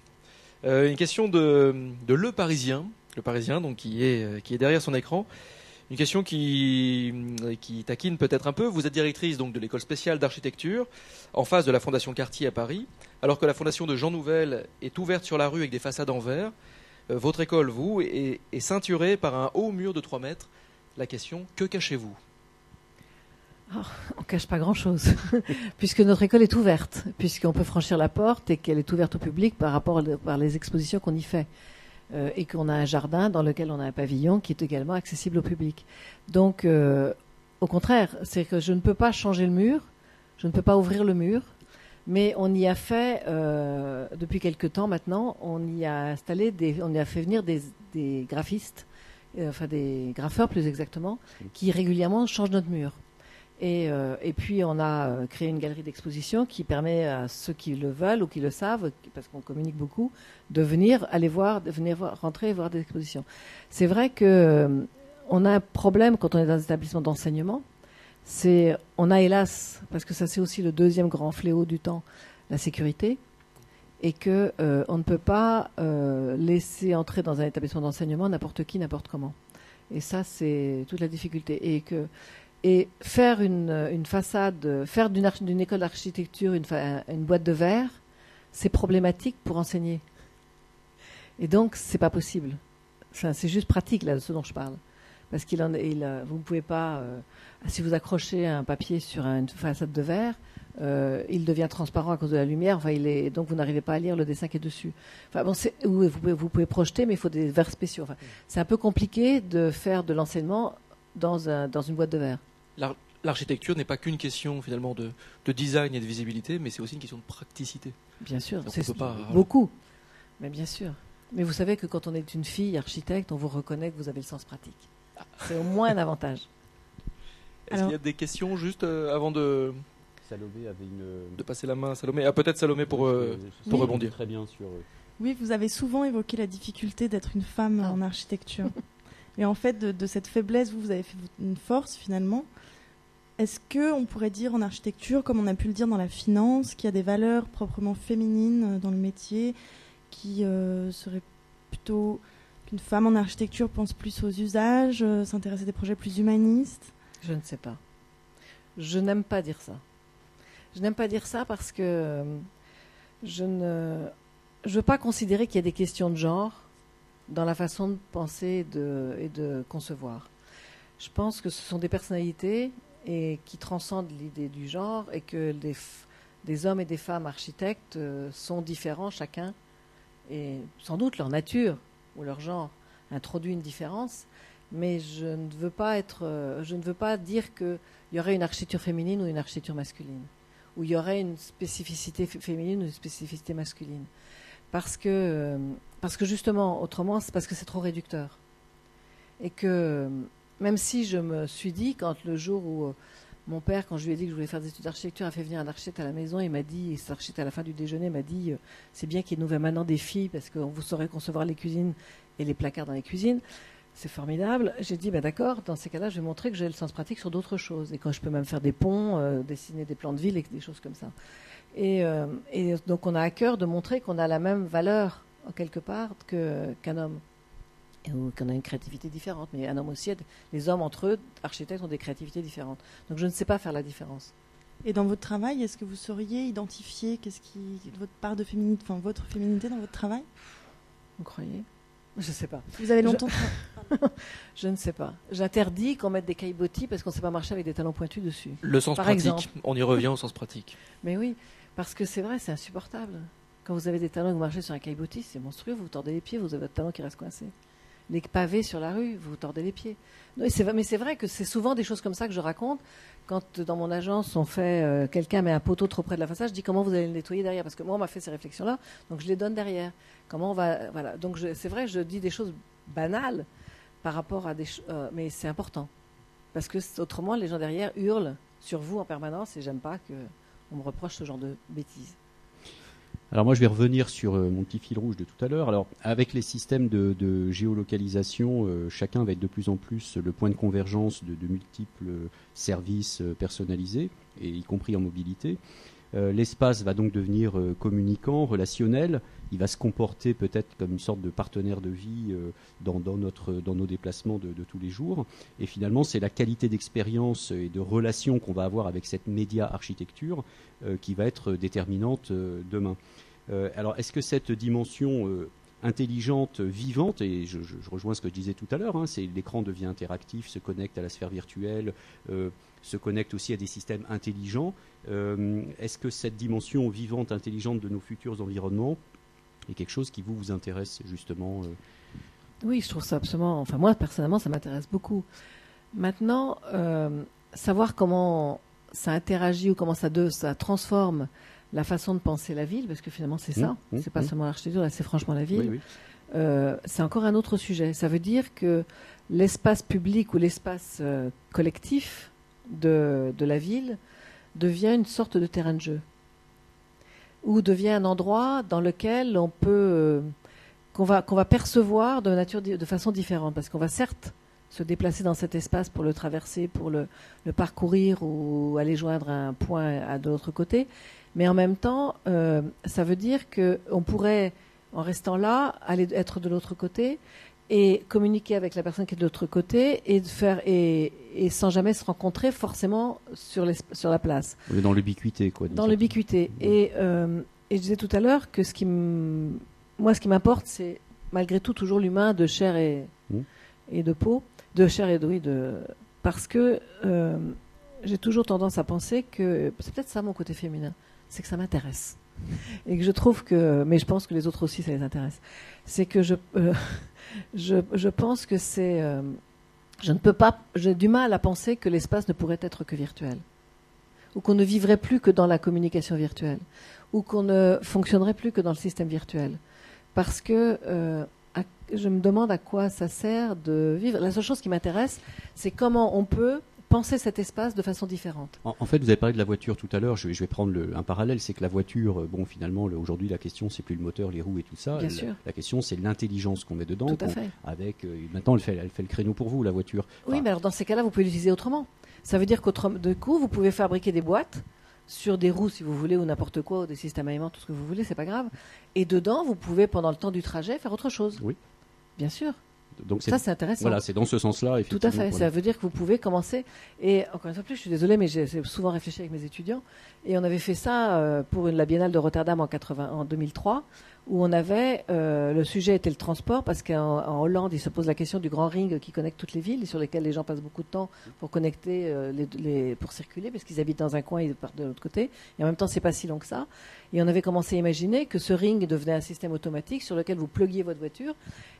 Euh, une question de, de, Le Parisien, Le Parisien, donc qui est, qui est derrière son écran. Une question qui, qui taquine peut-être un peu. Vous êtes directrice donc de l'école spéciale d'architecture en face de la Fondation Cartier à Paris, alors que la Fondation de Jean Nouvel est ouverte sur la rue avec des façades en verre. Euh, votre école, vous, est, ceinturée par un haut mur de 3 mètres. La question, que cachez-vous? Oh, on ne cache pas grand-chose, [LAUGHS] puisque notre école est ouverte, puisqu'on peut franchir la porte et qu'elle est ouverte au public par rapport par les expositions qu'on y fait. Euh, et qu'on a un jardin dans lequel on a un pavillon qui est également accessible au public. Donc, euh, au contraire, c'est que je ne peux pas changer le mur, je ne peux pas ouvrir le mur, mais on y a fait, euh, depuis quelque temps maintenant, on y a installé, des, on y a fait venir des, graphistes, enfin des graffeurs plus exactement, qui régulièrement changent notre mur. Et, euh, et puis on a euh, créé une galerie d'exposition qui permet à ceux qui le veulent ou qui le savent, parce qu'on communique beaucoup, de venir aller voir, de venir rentrer et voir des expositions. C'est vrai que euh, on a un problème quand on est dans un établissement d'enseignement. C'est, on a hélas, parce que ça c'est aussi le deuxième grand fléau du temps, la sécurité, et que euh, on ne peut pas euh, laisser entrer dans un établissement d'enseignement n'importe qui, n'importe comment. Et ça c'est toute la difficulté. Et que et faire une, façade, faire d'une, école d'architecture une, boîte de verre, c'est problématique pour enseigner. Et donc, c'est pas possible. C'est juste pratique, là, de ce dont je parle. Parce qu'il en, il, euh, vous ne pouvez pas, euh, si vous accrochez un papier sur une façade de verre, euh, il devient transparent à cause de la lumière. Donc vous n'arrivez pas à lire le dessin qui est dessus. Vous pouvez, projeter, mais il faut des verres spéciaux. C'est un peu compliqué de faire de l'enseignement dans une boîte de verre. L'architecture n'est pas qu'une question finalement de, de design et de visibilité, mais c'est aussi une question de praticité. Bien sûr, c'est pas- beaucoup. Mais bien sûr. Mais vous savez que quand on est une fille architecte, on vous reconnaît que vous avez le sens pratique. C'est au moins un avantage. Est-ce Alors- qu'il y a des questions juste euh, avant de, Salomé avait une. de passer la main à Salomé Ah, peut-être Salomé pour. euh, pour rebondir. Très bien sur. euh, Oui, vous avez souvent évoqué la difficulté d'être une femme Ah. en architecture. [LAUGHS] Et en fait, de, de cette faiblesse, vous, vous avez fait une force finalement. Est-ce que on pourrait dire en architecture, comme on a pu le dire dans la finance, qu'il y a des valeurs proprement féminines euh, dans le métier, qui euh, seraient plutôt qu'une femme en architecture pense plus aux usages, euh, s'intéresse à des projets plus humanistes? Je ne sais pas. Je n'aime pas dire ça. Je n'aime pas dire ça parce que je ne je veux pas considérer qu'il y a des questions de genre dans la façon de penser et de, et de concevoir. Je pense que ce sont des personnalités et qui transcendent l'idée du genre et que des, hommes et des femmes architectes euh, sont différents chacun et sans doute leur nature ou leur genre introduit une différence. Mais je ne veux pas être, euh, je ne veux pas dire qu'il y aurait une architecture féminine ou une architecture masculine, ou il y aurait une spécificité féminine ou une spécificité masculine, parce que, euh, parce que justement, autrement, c'est parce que c'est trop réducteur, et que même si je me suis dit quand le jour où euh, mon père, quand je lui ai dit que je voulais faire des études d'architecture, a fait venir un architecte à la maison. Il m'a dit, et cet architecte à la fin du déjeuner m'a dit, euh, c'est bien qu'il nous maintenant des filles parce que vous saurez concevoir les cuisines et les placards dans les cuisines. C'est formidable. J'ai dit, ben d'accord, dans ces cas-là, je vais montrer que j'ai le sens pratique sur d'autres choses. Et quand je peux même faire des ponts, euh, dessiner des plans de ville et des choses comme ça. Et, et donc, on a à cœur de montrer qu'on a la même valeur, en quelque part, qu'un homme. Ou qu'on a une créativité différente. Mais un homme aussi, les hommes entre eux, architectes, ont des créativités différentes. Donc, je ne sais pas faire la différence. Et dans votre travail, est-ce que vous sauriez identifier qu'est-ce qui votre part de féminité, enfin votre féminité dans votre travail? Vous croyez? Je ne sais pas. Vous avez Je- longtemps [LAUGHS] Je ne sais pas. J'interdis qu'on mette des caillebotis parce qu'on ne sait pas marcher avec des talons pointus dessus. Le sens Par pratique, exemple. on y revient au sens pratique. [LAUGHS] Mais oui, parce que c'est vrai, c'est insupportable. Quand vous avez des talons et que vous marchez sur un caillebotis, c'est monstrueux, vous vous tordez les pieds, vous avez votre talon qui reste coincé. Les pavés sur la rue, vous vous tordez les pieds. Mais c'est vrai que c'est souvent des choses comme ça que je raconte. Quand euh, dans mon agence, on fait, euh, quelqu'un met un poteau trop près de la façade, je dis comment vous allez le nettoyer derrière? Parce que moi, on m'a fait ces réflexions-là, donc je les donne derrière. Comment on va. Voilà. Donc c'est vrai, je dis des choses banales par rapport à des. euh, mais c'est important. Parce que autrement, les gens derrière hurlent sur vous en permanence et j'aime pas que on me reproche ce genre de bêtises. Alors moi je vais revenir sur euh, mon petit fil rouge de tout à l'heure. Alors avec les systèmes de, géolocalisation, euh, chacun va être de plus en plus le point de convergence de, de multiples services euh, personnalisés, et y compris en mobilité. Euh, L'espace va donc devenir euh, communicant, relationnel. Il va se comporter peut-être comme une sorte de partenaire de vie euh, dans, nos déplacements de, tous les jours. Et finalement, c'est la qualité d'expérience et de relation qu'on va avoir avec cette média architecture qui va être déterminante demain. Alors, est-ce que cette dimension intelligente, vivante, et je, rejoins ce que je disais tout à l'heure, hein, c'est l'écran devient interactif, se connecte à la sphère virtuelle, se connecte aussi à des systèmes intelligents. Euh, est-ce que cette dimension vivante, intelligente de nos futurs environnements est quelque chose qui vous vous intéresse justement euh, Oui, je trouve ça absolument. Enfin, moi, personnellement, ça m'intéresse beaucoup. Maintenant, euh, savoir comment ça interagit ou comment ça, de, ça transforme la façon de penser la ville, parce que finalement, c'est ça. Mmh, mmh, c'est pas mmh. seulement l'architecture, là, c'est franchement la ville. Oui, oui. Euh, c'est encore un autre sujet. Ça veut dire que l'espace public ou l'espace collectif, de, de la ville devient une sorte de terrain de jeu ou devient un endroit dans lequel on peut euh, qu'on va qu'on va percevoir de nature de façon différente parce qu'on va certes se déplacer dans cet espace pour le traverser, pour le, le parcourir ou aller joindre un point à de l'autre côté, mais en même temps, euh, ça veut dire que on pourrait, en restant là, aller être de l'autre côté et communiquer avec la personne qui est de l'autre côté et de faire et, et, sans jamais se rencontrer forcément sur, les, sur la place. Dans l'ubiquité, quoi. Dans l'ubiquité. Et, euh, et je disais tout à l'heure que ce qui moi, ce qui m'importe, c'est malgré tout toujours l'humain de chair et, mmh. et de peau, de chair et de, de parce que euh, j'ai toujours tendance à penser que c'est peut-être ça mon côté féminin, c'est que ça m'intéresse [LAUGHS] et que je trouve que, mais je pense que les autres aussi ça les intéresse, c'est que je euh, [LAUGHS] je, je, pense que c'est. Euh, je ne peux pas. J'ai du mal à penser que l'espace ne pourrait être que virtuel. Ou qu'on ne vivrait plus que dans la communication virtuelle. Ou qu'on ne fonctionnerait plus que dans le système virtuel. Parce que euh, je me demande à quoi ça sert de vivre. La seule chose qui m'intéresse, c'est comment on peut penser cet espace de façon différente. En, fait, vous avez parlé de la voiture tout à l'heure. Je, vais prendre un parallèle, c'est que la voiture, euh, bon, finalement, aujourd'hui, la question, c'est plus le moteur, les roues et tout ça. Bien la, sûr. la question, c'est l'intelligence qu'on met dedans. Tout à fait. Avec, euh, maintenant, elle fait, elle fait le créneau pour vous, la voiture. oui, mais alors dans ces cas-là, vous pouvez l'utiliser autrement. Ça veut dire de coup, vous pouvez fabriquer des boîtes sur des roues si vous voulez ou n'importe quoi ou des systèmes aliments tout ce que vous voulez c'est pas grave et dedans vous pouvez pendant le temps du trajet faire autre chose oui bien sûr donc ça, c'est intéressant. Voilà, c'est dans ce sens-là. Tout à fait. Ça veut dire que vous pouvez commencer. Et encore une fois plus, je suis désolée, mais j'ai souvent réfléchi avec mes étudiants. Et on avait fait ça euh, pour une, la Biennale de Rotterdam en, 80, en 2003 où on avait euh, le sujet était le transport parce qu'en Hollande il se pose la question du grand ring qui connecte toutes les villes sur lesquelles les gens passent beaucoup de temps pour connecter euh, les, pour circuler parce qu'ils habitent dans un coin et ils partent de l'autre côté. Et en même temps c'est pas si long que ça. Et on avait commencé à imaginer que ce ring devenait un système automatique sur lequel vous pluguiez votre voiture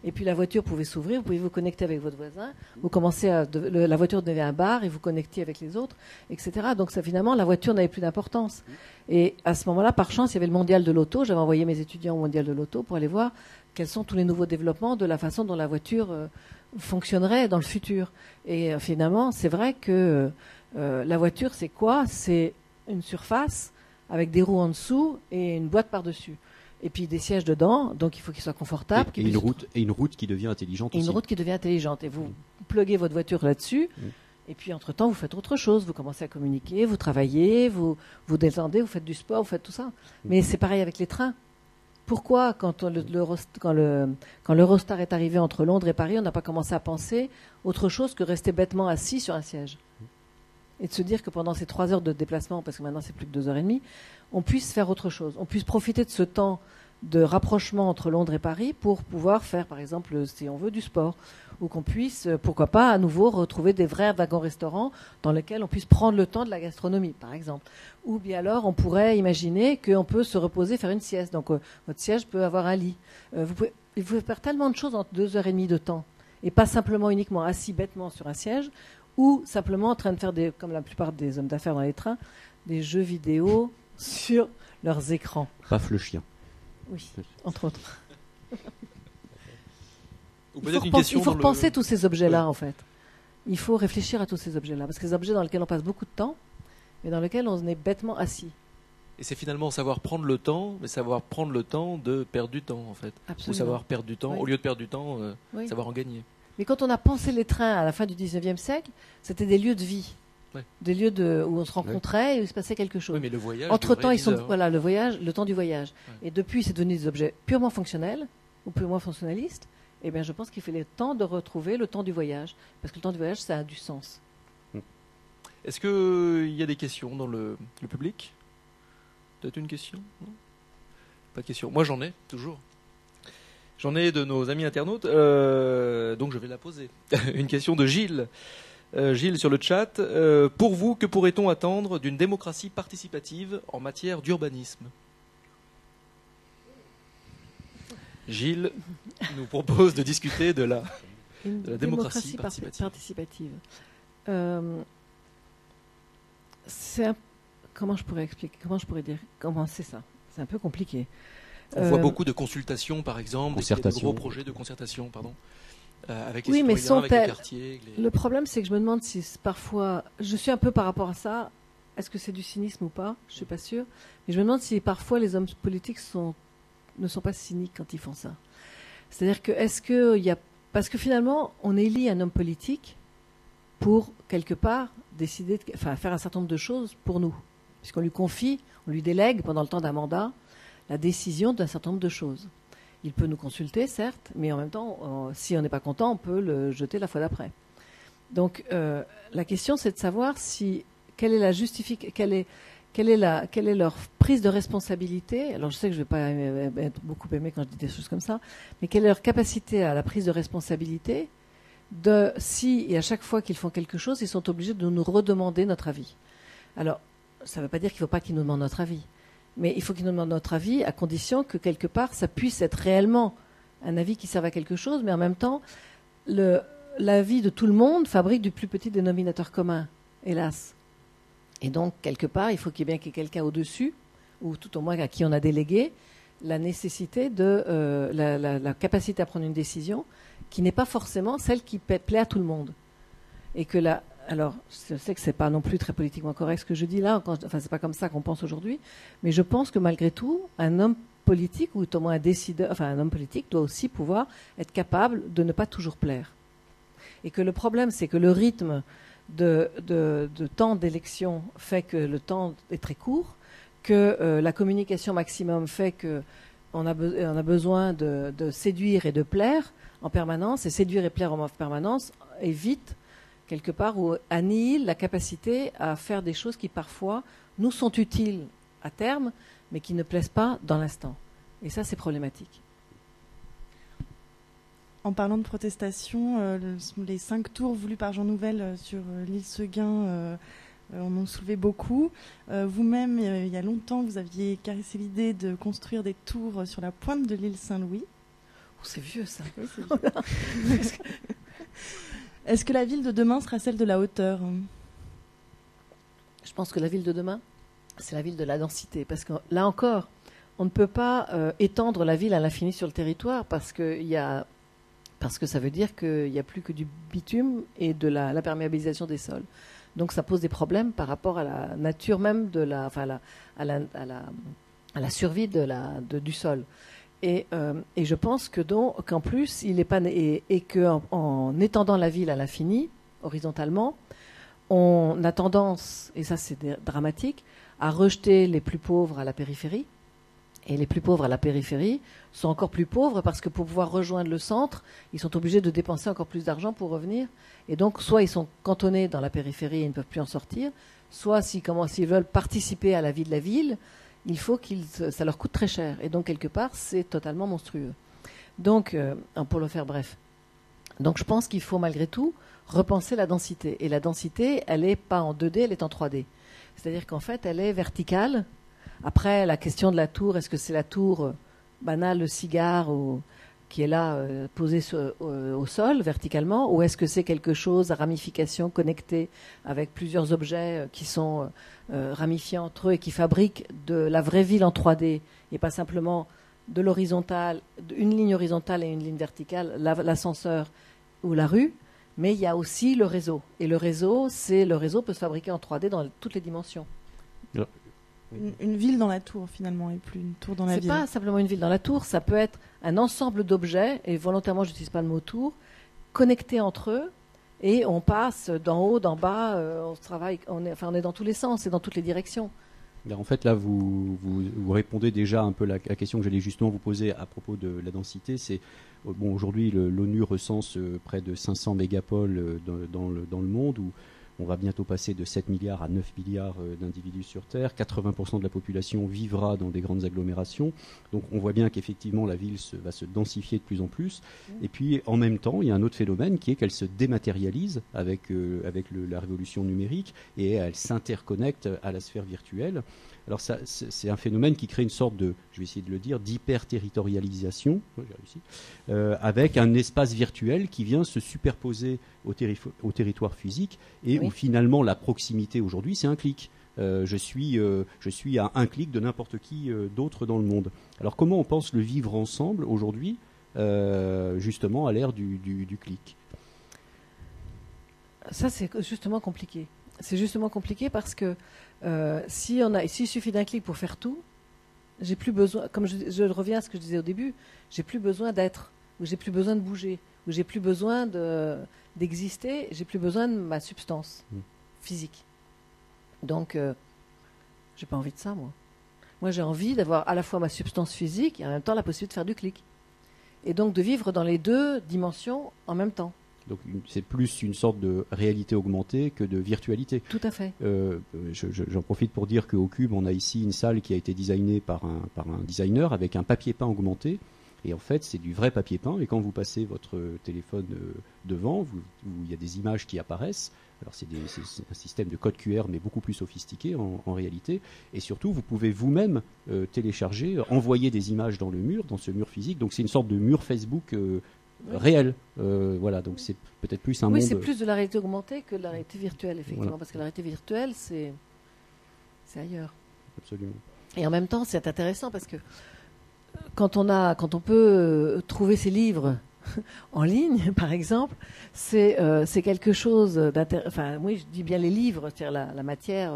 et puis la voiture pouvait s'ouvrir vous pouvez vous connecter avec votre voisin vous commencez à la voiture devenait un bar et vous connectiez avec les autres etc donc ça finalement la voiture n'avait plus d'importance et à ce moment-là, par chance, il y avait le mondial de l'auto. J'avais envoyé mes étudiants au mondial de l'auto pour aller voir quels sont tous les nouveaux développements de la façon dont la voiture euh, fonctionnerait dans le futur. Et euh, finalement, c'est vrai que euh, la voiture, c'est quoi? C'est une surface avec des roues en dessous et une boîte par-dessus. Et puis des sièges dedans, donc il faut qu'il soit confortable. Et, une route, et une route qui devient intelligente et aussi. une route qui devient intelligente. Et vous mmh. pluguez votre voiture là-dessus. Mmh. Et puis, entre-temps, vous faites autre chose. Vous commencez à communiquer, vous travaillez, vous vous détendez, vous faites du sport, vous faites tout ça. Mais c'est pareil avec les trains. Pourquoi, quand, le, quand, le, quand l'Eurostar est arrivé entre Londres et Paris, on n'a pas commencé à penser autre chose que rester bêtement assis sur un siège? Et de se dire que pendant ces trois heures de déplacement, parce que maintenant c'est plus que deux heures et demie, on puisse faire autre chose. On puisse profiter de ce temps de rapprochement entre Londres et Paris pour pouvoir faire, par exemple, si on veut, du sport, ou qu'on puisse, euh, pourquoi pas, à nouveau retrouver des vrais wagons-restaurants dans lesquels on puisse prendre le temps de la gastronomie, par exemple. Ou bien alors, on pourrait imaginer qu'on peut se reposer, faire une sieste. Donc, euh, votre siège peut avoir un lit. Euh, vous, pouvez, faire tellement de choses en deux heures et demie de temps, et pas simplement uniquement assis bêtement sur un siège, ou simplement en train de faire, des, comme la plupart des hommes d'affaires dans les trains, des jeux vidéo sur leurs écrans. Paf le chien. Oui, entre autres. [LAUGHS] il faut, il faut repenser tous ces objets-là, en fait. Il faut réfléchir à tous ces objets-là, parce que ces objets dans lesquels on passe beaucoup de temps, mais dans lesquels on est bêtement assis. Et c'est finalement savoir prendre le temps, mais savoir prendre le temps de perdre du temps, en fait. Absolument. Ou savoir perdre du temps, au lieu de perdre du temps, euh, savoir en gagner. Mais quand on a pensé les trains à la fin du 19e siècle, c'était des lieux de vie. Des lieux de, où on se rencontrait et où il se passait quelque chose. mais le voyage. Entre temps, ils sont voilà le voyage, le temps du voyage. Et depuis, c'est devenu des objets purement fonctionnels ou purement fonctionnalistes. Eh bien, je pense qu'il le temps de retrouver le temps du voyage, parce que le temps du voyage, ça a du sens. Hmm. Est-ce qu'il y a des questions dans le, public? Peut-être une question? Pas de question. Moi, j'en ai toujours. J'en ai de nos amis internautes, euh, donc je vais la poser. [LAUGHS] une question de Gilles. Euh, Gilles sur le chat. Euh, pour vous, que pourrait-on attendre d'une démocratie participative en matière d'urbanisme? Gilles nous propose de discuter de la, démocratie, participative. Euh, c'est comment je pourrais expliquer Comment je pourrais dire Comment c'est ça? C'est un peu compliqué. On voit beaucoup de consultations, par exemple, de gros projets de concertation, pardon. Euh, avec les Oui, mais citoyens, avec les sont-elles- quartiers. avec les- Le problème, c'est que je me demande si parfois, je suis un peu par rapport à ça. Est-ce que c'est du cynisme ou pas? Je suis pas sûre. Mais je me demande si parfois les hommes politiques sont, ne sont pas cyniques quand ils font ça. C'est-à-dire que est-ce que y a, parce que finalement, on élit un homme politique pour quelque part décider, de- enfin faire un certain nombre de choses pour nous, puisqu'on lui confie, on lui délègue pendant le temps d'un mandat la décision d'un certain nombre de choses. Il peut nous consulter, certes, mais en même temps, euh, si on n'est pas content, on peut le jeter la fois d'après. Donc, euh, la question, c'est de savoir si quelle est la leur prise de responsabilité? Alors, je sais que je vais pas être beaucoup aimé quand je dis des choses comme ça, mais quelle est leur capacité à la prise de responsabilité de si et à chaque fois qu'ils font quelque chose, ils sont obligés de nous redemander notre avis. Alors, ça ne veut pas dire qu'il ne faut pas qu'ils nous demandent notre avis, mais il faut qu'ils nous demandent notre avis à condition que quelque part ça puisse être réellement un avis qui serve à quelque chose, mais en même temps, l'avis de tout le monde fabrique du plus petit dénominateur commun, hélas. Et donc, quelque part, il faut qu'il y ait bien quelqu'un au-dessus, ou tout au moins à qui on a délégué, la nécessité de euh, la, la- capacité à prendre une décision qui n'est pas forcément celle qui plaît à tout le monde. Et que la, alors, je sais que c'est pas non plus très politiquement correct ce que je dis là, quand, enfin, c'est pas comme ça qu'on pense aujourd'hui, mais je pense que malgré tout, un homme politique, ou au moins un décideur, enfin, un homme politique doit aussi pouvoir être capable de ne pas toujours plaire. Et que le problème, c'est que le rythme de, temps d'élection fait que le temps est très court, que euh, la communication maximum fait que on a besoin de, de séduire et de plaire en permanence, et séduire et plaire en permanence évite quelque part ou annihile la capacité à faire des choses qui parfois nous sont utiles à terme, mais qui ne plaisent pas dans l'instant. Et ça, c'est problématique. En parlant de protestation, euh, le- les cinq tours voulus par Jean Nouvel euh, sur euh, l'île Seguin euh, en ont soulevé beaucoup. Vous-même, il y a longtemps, vous aviez caressé l'idée de construire des tours sur la pointe de l'île Saint-Louis. Oh, c'est vieux ça. [LAUGHS] Est-ce que la ville de demain sera celle de la hauteur? Je pense que la ville de demain, c'est la ville de la densité. Parce que là encore, on ne peut pas euh, étendre la ville à l'infini sur le territoire parce que, ça veut dire qu'il n'y a plus que du bitume et de la, perméabilisation des sols. Donc ça pose des problèmes par rapport à la nature même de la, enfin à la, à la, la, survie de la, de- du sol. Et, euh, et je pense que donc qu'en plus il est pas et, que en, en étendant la ville à l'infini horizontalement, on a tendance et ça c'est dramatique à rejeter les plus pauvres à la périphérie. Et les plus pauvres à la périphérie sont encore plus pauvres parce que pour pouvoir rejoindre le centre, ils sont obligés de dépenser encore plus d'argent pour revenir. Et donc, soit ils sont cantonnés dans la périphérie et ils ne peuvent plus en sortir, soit s'ils veulent participer à la vie de la ville, il faut qu'ils, ça leur coûte très cher. Et donc, quelque part, c'est totalement monstrueux. Donc, euh, pour le faire bref. Donc, je pense qu'il faut malgré tout repenser la densité. Et la densité, elle n'est pas en 2D, elle est en 3D. C'est-à-dire qu'en fait, elle est verticale. Après, la question de la tour, est-ce que c'est la tour euh, banale, le cigare, ou, qui est là, euh, posée sur- euh, au sol, verticalement, ou est-ce que c'est quelque chose à ramification connectée avec plusieurs objets euh, qui sont ramifiés entre eux et qui fabriquent de la vraie ville en 3D, et pas simplement de l'horizontale, une ligne horizontale et une ligne verticale, la- l'ascenseur ou la rue, mais il y a aussi le réseau. Et le réseau, c'est le réseau peut se fabriquer en 3D dans toutes les dimensions. Une, une ville dans la tour, finalement, et plus une tour dans la C'est ville. pas simplement une ville dans la tour, ça peut être un ensemble d'objets, et volontairement je n'utilise pas le mot tour, connectés entre eux, et on passe d'en haut, d'en bas, euh, on travaille, on est, enfin on est dans tous les sens et dans toutes les directions. Ben, en fait, là, vous, vous, vous répondez déjà un peu la, la question que j'allais justement vous poser à propos de la densité. C'est euh, bon, aujourd'hui, l'ONU recense euh, près de 500 mégapoles dans, dans le, dans le monde où on va bientôt passer de 7 milliards à 9 milliards euh, d'individus sur Terre. 80% de la population vivra dans des grandes agglomérations. Donc, on voit bien qu'effectivement, la ville se- va se densifier de plus en plus. Et puis, en même temps, il y a un autre phénomène qui est qu'elle se dématérialise avec, euh, avec le- la révolution numérique et elle s'interconnecte à la sphère virtuelle. Alors ça, c'est un phénomène qui crée une sorte de, je vais essayer de le dire, d'hyper-territorialisation, réussi, euh, avec un espace virtuel qui vient se superposer au, territoire physique et Oui. où finalement la proximité aujourd'hui, c'est un clic. Euh, je, suis, euh, je suis à un clic de n'importe qui euh, d'autre dans le monde. Alors comment on pense le vivre ensemble aujourd'hui justement à l'ère du, du, clic? Ça, c'est justement compliqué. C'est justement compliqué parce que si on a, s'il suffit d'un clic pour faire tout, j'ai plus besoin, comme je, je, reviens à ce que je disais au début, j'ai plus besoin d'être, ou j'ai plus besoin de bouger, ou j'ai plus besoin de, d'exister, j'ai plus besoin de ma substance mm. physique. Donc, euh, j'ai pas envie de ça, moi. Moi, j'ai envie d'avoir à la fois ma substance physique et en même temps la possibilité de faire du clic. Et donc de vivre dans les deux dimensions en même temps. Donc c'est plus une sorte de réalité augmentée que de virtualité. Tout à fait. Euh, j'en profite pour dire qu'au Cube, on a ici une salle qui a été designée par un, par un designer avec un papier peint augmenté. Et en fait, c'est du vrai papier peint. Et quand vous passez votre téléphone euh, devant, il y a des images qui apparaissent. Alors c'est un système de code QR, mais beaucoup plus sophistiqué en, réalité. Et surtout, vous pouvez vous-même euh, télécharger, envoyer des images dans le mur, dans ce mur physique. Donc c'est une sorte de mur Facebook réel. Euh, voilà, donc c'est peut-être plus un oui, monde. Oui, c'est plus de la réalité augmentée que de la réalité virtuelle, effectivement, parce que la réalité virtuelle, c'est ailleurs. Absolument. Et en même temps, c'est intéressant parce que quand on a, quand on peut euh, trouver ces livres [LAUGHS] en ligne, [LAUGHS] par exemple, c'est euh, quelque chose d'intéressant. Enfin, oui, je dis bien les livres, c'est-à-dire la, la, matière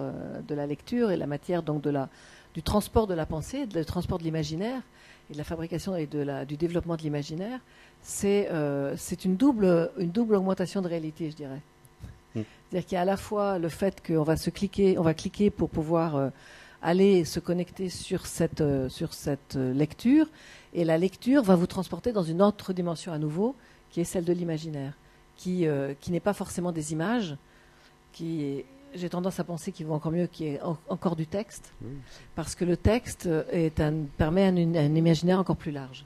de la lecture et la matière donc de la du transport de la pensée, du transport de l'imaginaire et de la fabrication et de la, du développement de l'imaginaire c'est euh, une, double, une double augmentation de réalité, je dirais. Mm. C'est-à-dire qu'il y a à la fois le fait qu'on va se cliquer, on va cliquer pour pouvoir euh, aller se connecter sur cette, euh, sur cette euh, lecture, et la lecture va vous transporter dans une autre dimension à nouveau, qui est celle de l'imaginaire, qui, qui n'est pas forcément des images, qui j'ai tendance à penser qu'il vaut encore mieux qu'il y ait encore du texte, parce que le texte est un, permet un imaginaire encore plus large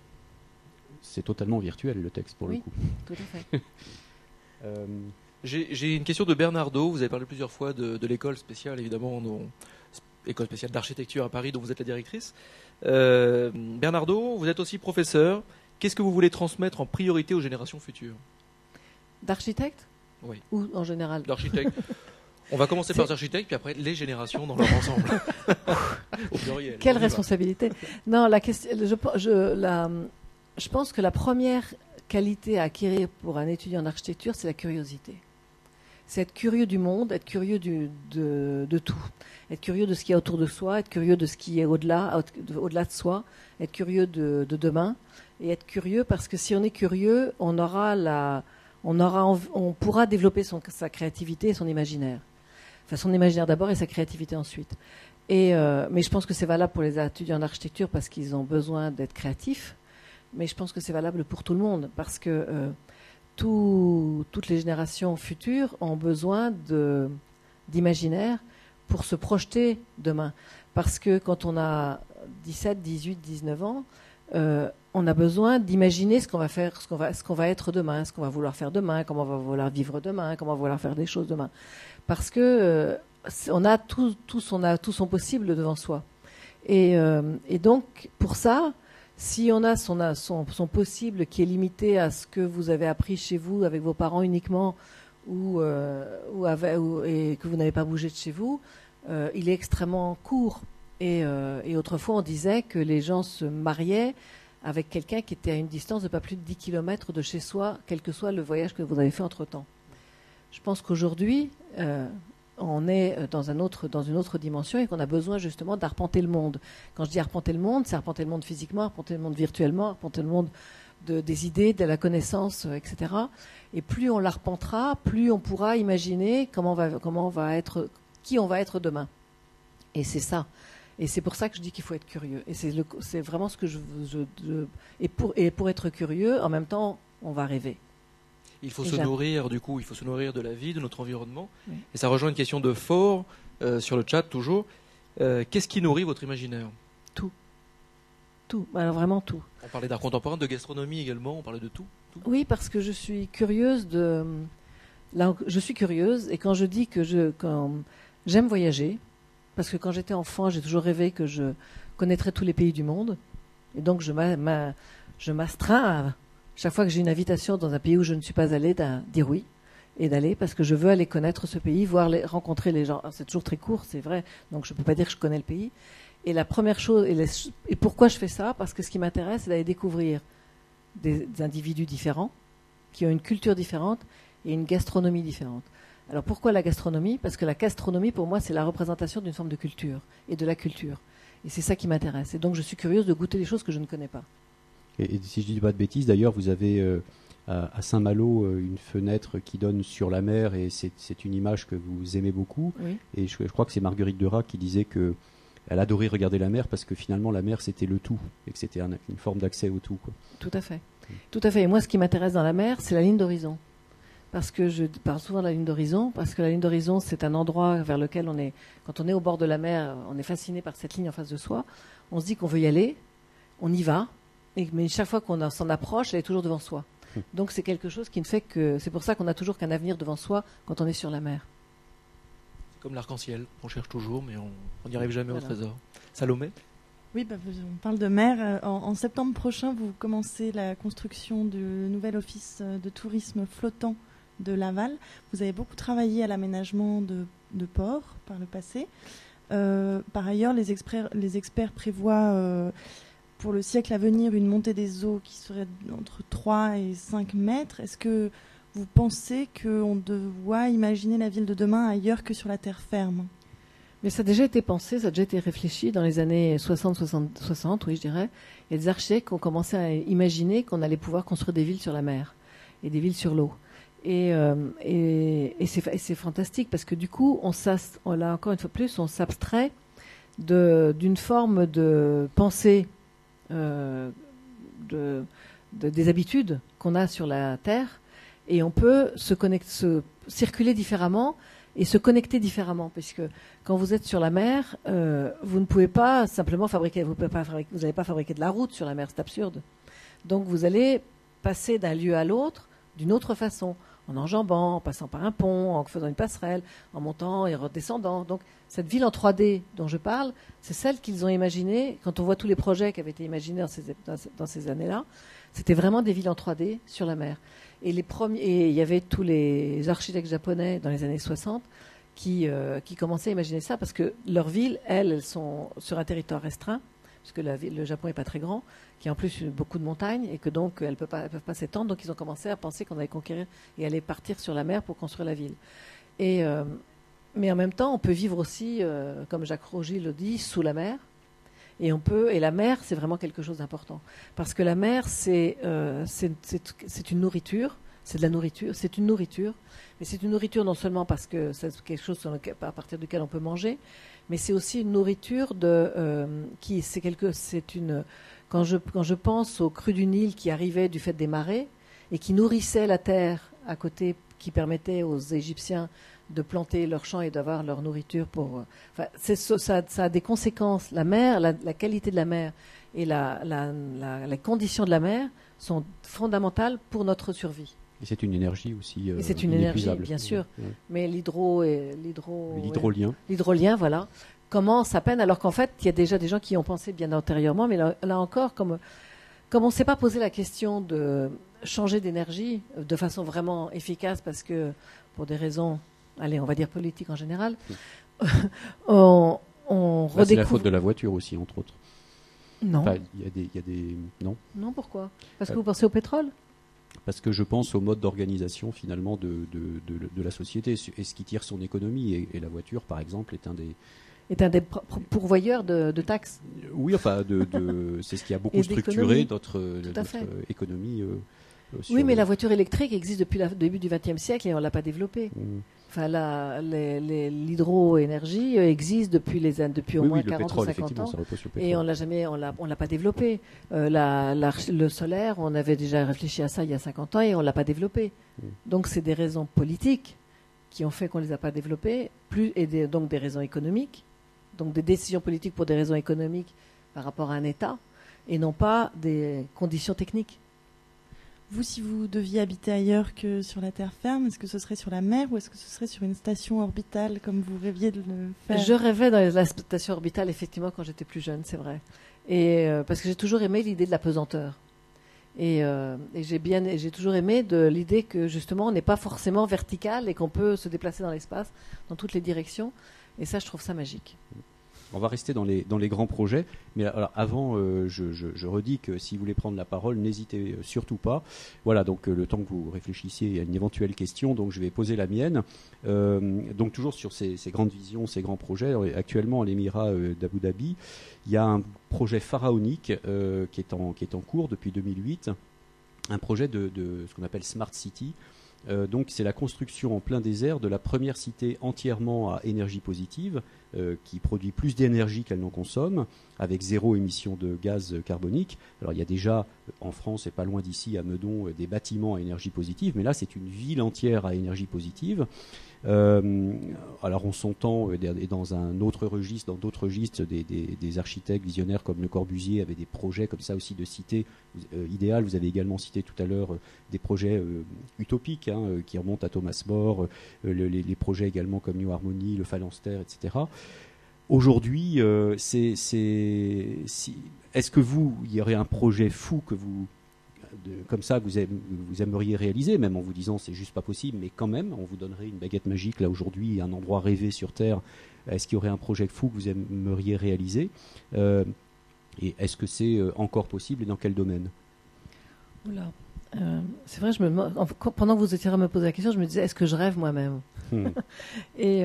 c'est totalement virtuel le texte pour le coup. Tout à fait. [LAUGHS] Euh, j'ai une question de Bernardo. Vous avez parlé plusieurs fois de, l'école spéciale, évidemment, école spéciale d'architecture à Paris, dont vous êtes la directrice. Euh, Bernardo, vous êtes aussi professeur. Qu'est-ce que vous voulez transmettre en priorité aux générations futures? D'architectes? Oui. Ou en général? D'architectes. [LAUGHS] On va commencer par les architectes, puis après les générations dans leur ensemble. [LAUGHS] Au pluriel. Quelle responsabilité. Non, la question, je, je, la, je pense que la première qualité à acquérir pour un étudiant en architecture, c'est la curiosité. C'est être curieux du monde, être curieux de, tout. Être curieux de ce qu'il y a autour de soi, être curieux de ce qui est au-delà, au-delà de soi, être curieux de, demain. Et être curieux parce que si on est curieux, on aura la, on aura, on pourra développer sa créativité et son imaginaire. Enfin, son imaginaire d'abord et sa créativité ensuite. Et, euh, mais je pense que c'est valable pour les étudiants en architecture parce qu'ils ont besoin d'être créatifs mais je pense que c'est valable pour tout le monde parce que euh, toutes les générations futures ont besoin d'imaginaire pour se projeter demain. Parce que quand on a 17, 18, 19 ans, euh, on a besoin d'imaginer ce qu'on va faire, ce qu'on va, être demain, ce qu'on va vouloir faire demain, comment on va vouloir vivre demain, comment on va vouloir faire des choses demain. Parce que euh, on a tout, son possible devant soi. Et, et donc, pour ça, si on a son, possible qui est limité à ce que vous avez appris chez vous avec vos parents uniquement ou, euh, et que vous n'avez pas bougé de chez vous, euh, il est extrêmement court. Euh, et, autrefois, on disait que les gens se mariaient avec quelqu'un qui était à une distance de pas plus de 10 km de chez soi, quel que soit le voyage que vous avez fait entre-temps. Je pense qu'aujourd'hui, on est euh, dans, une autre dimension et qu'on a besoin justement d'arpenter le monde. Quand je dis arpenter le monde, c'est arpenter le monde physiquement, arpenter le monde virtuellement, arpenter le monde de, des idées, de la connaissance, euh, etc. Et plus on l'arpentera, plus on pourra imaginer comment on va être, qui on va être demain. Et c'est ça. Et c'est pour ça que je dis qu'il faut être curieux. Et c'est vraiment ce que je, et pour être curieux, en même temps, on va rêver. Il faut se nourrir, du coup, il faut se nourrir de la vie, de notre environnement. Et ça rejoint une question de Fort euh, sur le chat, toujours. Euh, qu'est-ce qui nourrit votre imaginaire? Tout. Tout. Alors vraiment tout. On parlait d'art contemporain, de gastronomie également, on parlait de tout. Oui, parce que je suis curieuse de. Là, je suis curieuse, et quand je dis que je. Quand... J'aime voyager, parce que quand j'étais enfant, j'ai toujours rêvé que je connaîtrais tous les pays du monde. Et donc, je m'astreins chaque fois que j'ai une invitation dans un pays où je ne suis pas allée, dire oui et d'aller parce que je veux aller connaître ce pays, voir les, rencontrer les gens. C'est toujours très court, c'est vrai, donc je ne peux pas dire que je connais le pays. Et la première chose, et, pourquoi je fais ça? Parce que ce qui m'intéresse, c'est d'aller découvrir des, individus différents, qui ont une culture différente et une gastronomie différente. Alors pourquoi la gastronomie? Parce que la gastronomie, pour moi, c'est la représentation d'une forme de culture et de la culture. Et c'est ça qui m'intéresse. Et donc je suis curieuse de goûter des choses que je ne connais pas. Et, si je dis pas de bêtises, d'ailleurs, vous avez euh, à, Saint-Malo euh, une fenêtre qui donne sur la mer et c'est une image que vous aimez beaucoup. Et je, crois que c'est Marguerite Duras qui disait que elle adorait regarder la mer parce que finalement la mer c'était le tout et que c'était une forme d'accès au tout. Tout à fait. Tout à fait. Et moi, ce qui m'intéresse dans la mer, c'est la ligne d'horizon. Parce que je parle souvent de la ligne d'horizon, parce que la ligne d'horizon, c'est un endroit vers lequel on est, quand on est au bord de la mer, on est fasciné par cette ligne en face de soi. On se dit qu'on veut y aller, on y va, mais chaque fois qu'on s'en approche, elle est toujours devant soi. Hum. Donc c'est quelque chose qui ne fait que. C'est pour ça qu'on a toujours qu'un avenir devant soi quand on est sur la mer. Comme l'arc-en-ciel, on cherche toujours, mais on n'y arrive jamais au trésor. Salomé? Oui, bah, on parle de mer. Euh, en, septembre prochain, vous commencez la construction du nouvel office euh, de tourisme flottant de Laval. Vous avez beaucoup travaillé à l'aménagement de, de ports par le passé. Euh, par ailleurs, les experts, les experts prévoient pour le siècle à venir une montée des eaux qui serait entre 3 et 5 mètres. Est-ce que vous pensez qu'on doit imaginer la ville de demain ailleurs que sur la terre ferme? Mais ça a déjà été pensé, ça a déjà été réfléchi dans les années 60, 60, 60 oui, je dirais. Il y a des architectes qui ont commencé à imaginer qu'on allait pouvoir construire des villes sur la mer et des villes sur l'eau. Et, euh, c'est fantastique parce que du coup, on, on là encore une fois plus, on s'abstrait d'une forme de pensée euh, de, des habitudes qu'on a sur la Terre et on peut se, connecter, se circuler différemment et se connecter différemment, puisque quand vous êtes sur la mer, euh, vous ne pouvez pas simplement fabriquer, vous n'allez pas fabriquer de la route sur la mer, c'est absurde. Donc vous allez passer d'un lieu à l'autre d'une autre façon, en enjambant, en passant par un pont, en faisant une passerelle, en montant et redescendant. Donc cette ville en 3D dont je parle, c'est celle qu'ils ont imaginée, quand on voit tous les projets qui avaient été imaginés dans ces, dans ces années-là, c'était vraiment des villes en 3D sur la mer. Et les premiers, et il y avait tous les architectes japonais dans les années 60 qui, euh, qui commençaient à imaginer ça parce que leurs villes, elles, elles sont sur un territoire restreint, parce que la le Japon n'est pas très grand, qui a en plus beaucoup de montagnes et que donc elles ne peuvent pas, s'étendre. Donc ils ont commencé à penser qu'on allait conquérir et aller partir sur la mer pour construire la ville. Euh, mais en même temps, on peut vivre aussi, euh, comme Jacques Rogy le dit, sous la mer. Et la mer, c'est vraiment quelque chose d'important, parce que la mer, euh, c'est une nourriture, c'est de la nourriture, c'est une nourriture, mais c'est une nourriture non seulement parce que c'est quelque chose à partir duquel on peut manger, mais c'est aussi une nourriture de euh, qui c'est quelque, c'est une quand je quand je pense aux crues du Nil qui arrivaient du fait des marées et qui nourrissaient la terre à côté, qui permettaient aux Égyptiens de planter leurs champs et d'avoir leur nourriture pour. Enfin, ça, ça, a des conséquences. La mer, la, qualité de la mer et la, la, condition de la mer sont fondamentales pour notre survie. Et c'est une énergie aussi. Euh, et c'est une énergie, bien sûr. Mais l'hydro et l'hydro. L'hydrolien. L'hydrolien, voilà. Commence à peine, alors qu'en fait, il y a déjà des gens qui ont pensé bien antérieurement, mais là, là encore, comme, comme on ne s'est pas posé la question de changer d'énergie de façon vraiment efficace, parce que pour des raisons allez, on va dire politique en général, [LAUGHS] on, redécouvre. C'est la faute de la voiture aussi, entre autres. Non. Il y, a des, non. Non, pourquoi? Parce que euh, vous pensez au pétrole? Parce que je pense au mode d'organisation finalement de, de, la société et ce qui tire son économie. Et, la voiture, par exemple, est un des est un des pourvoyeurs de, taxes. Oui, enfin, de, c'est ce qui a beaucoup structuré notre, notre économie. Euh, oui, mais la voiture électrique existe depuis le début du XXe siècle et on ne l'a pas développée. Mmh. Enfin, l'hydroénergie existe depuis, les, depuis au moins 40 ou 50 ans et on l'a jamais, on l'a, on l'a pas développé. Euh, la, le solaire, on avait déjà réfléchi à ça il y a 50 ans et on l'a pas développé. Mmh. Donc c'est des raisons politiques qui ont fait qu'on les a pas développés, plus et donc des raisons économiques, donc des décisions politiques pour des raisons économiques par rapport à un État et non pas des conditions techniques. Vous, si vous deviez habiter ailleurs que sur la terre ferme, est-ce que ce serait sur la mer ou est-ce que ce serait sur une station orbitale comme vous rêviez de le faire? Je rêvais dans la station orbitale, effectivement, quand j'étais plus jeune, c'est vrai. Et euh, parce que j'ai toujours aimé l'idée de la pesanteur. Et, euh, j'ai bien, j'ai toujours aimé de l'idée que justement, on n'est pas forcément vertical et qu'on peut se déplacer dans l'espace, dans toutes les directions. Et ça, je trouve ça magique. On va rester dans les, grands projets. Mais avant, euh, je, redis que si vous voulez prendre la parole, n'hésitez surtout pas. Voilà, donc le temps que vous réfléchissiez à une éventuelle question, donc je vais poser la mienne. donc toujours sur ces, grandes visions, ces grands projets. Actuellement, à l'Émirat d'Abu Dhabi, il y a un projet pharaonique qui, est en, qui est en cours depuis 2008 un projet de ce qu'on appelle Smart City, euh, donc c'est la construction en plein désert de la première cité entièrement à énergie positive, euh, qui produit plus d'énergie qu'elle n'en consomme, avec zéro émission de gaz carbonique. Alors il y a déjà en France et pas loin d'ici à Meudon des bâtiments à énergie positive, mais là c'est une ville entière à énergie positive. Euh, alors on s'entend et dans un autre registre, dans d'autres registres, des, architectes visionnaires comme Le Corbusier avaient des projets comme ça aussi de cités euh, idéales. Vous avez également cité tout à l'heure euh, des projets utopiques hein, qui remontent à Thomas More, les, projets également comme New Harmony, le Phalanstère, etc. Aujourd'hui, c'est, est-ce que vous, il y aurait un projet fou que vous comme ça vous, vous, aimeriez réaliser, même en vous disant c'est juste pas possible, mais quand même, on vous donnerait une baguette magique là aujourd'hui, un endroit rêvé sur Terre. Est-ce qu'il y aurait un projet fou que vous aimeriez réaliser? Euh, Et est-ce que c'est euh, encore possible et dans quel domaine? Oula. Euh, c'est vrai, je me, pendant que vous étiez à me poser la question, je me disais est-ce que je rêve moi-même? Hmm. [LAUGHS] Et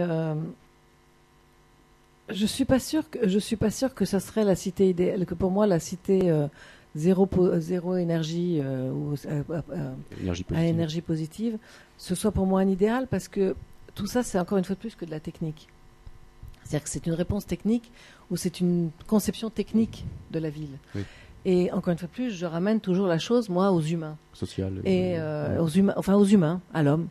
je suis pas sûre que je suis pas sûre que ça serait la cité idéale. Que pour moi, la cité zéro, zéro énergie, euh, ou, euh, euh, énergie à énergie positive, ce soit pour moi un idéal parce que tout ça, c'est encore une fois de plus que de la technique. C'est-à-dire que c'est une réponse technique ou c'est une conception technique de la ville. Et encore une fois de plus, je ramène toujours la chose, moi, aux humains. Social. Et aux humains, enfin aux humains, à l'homme.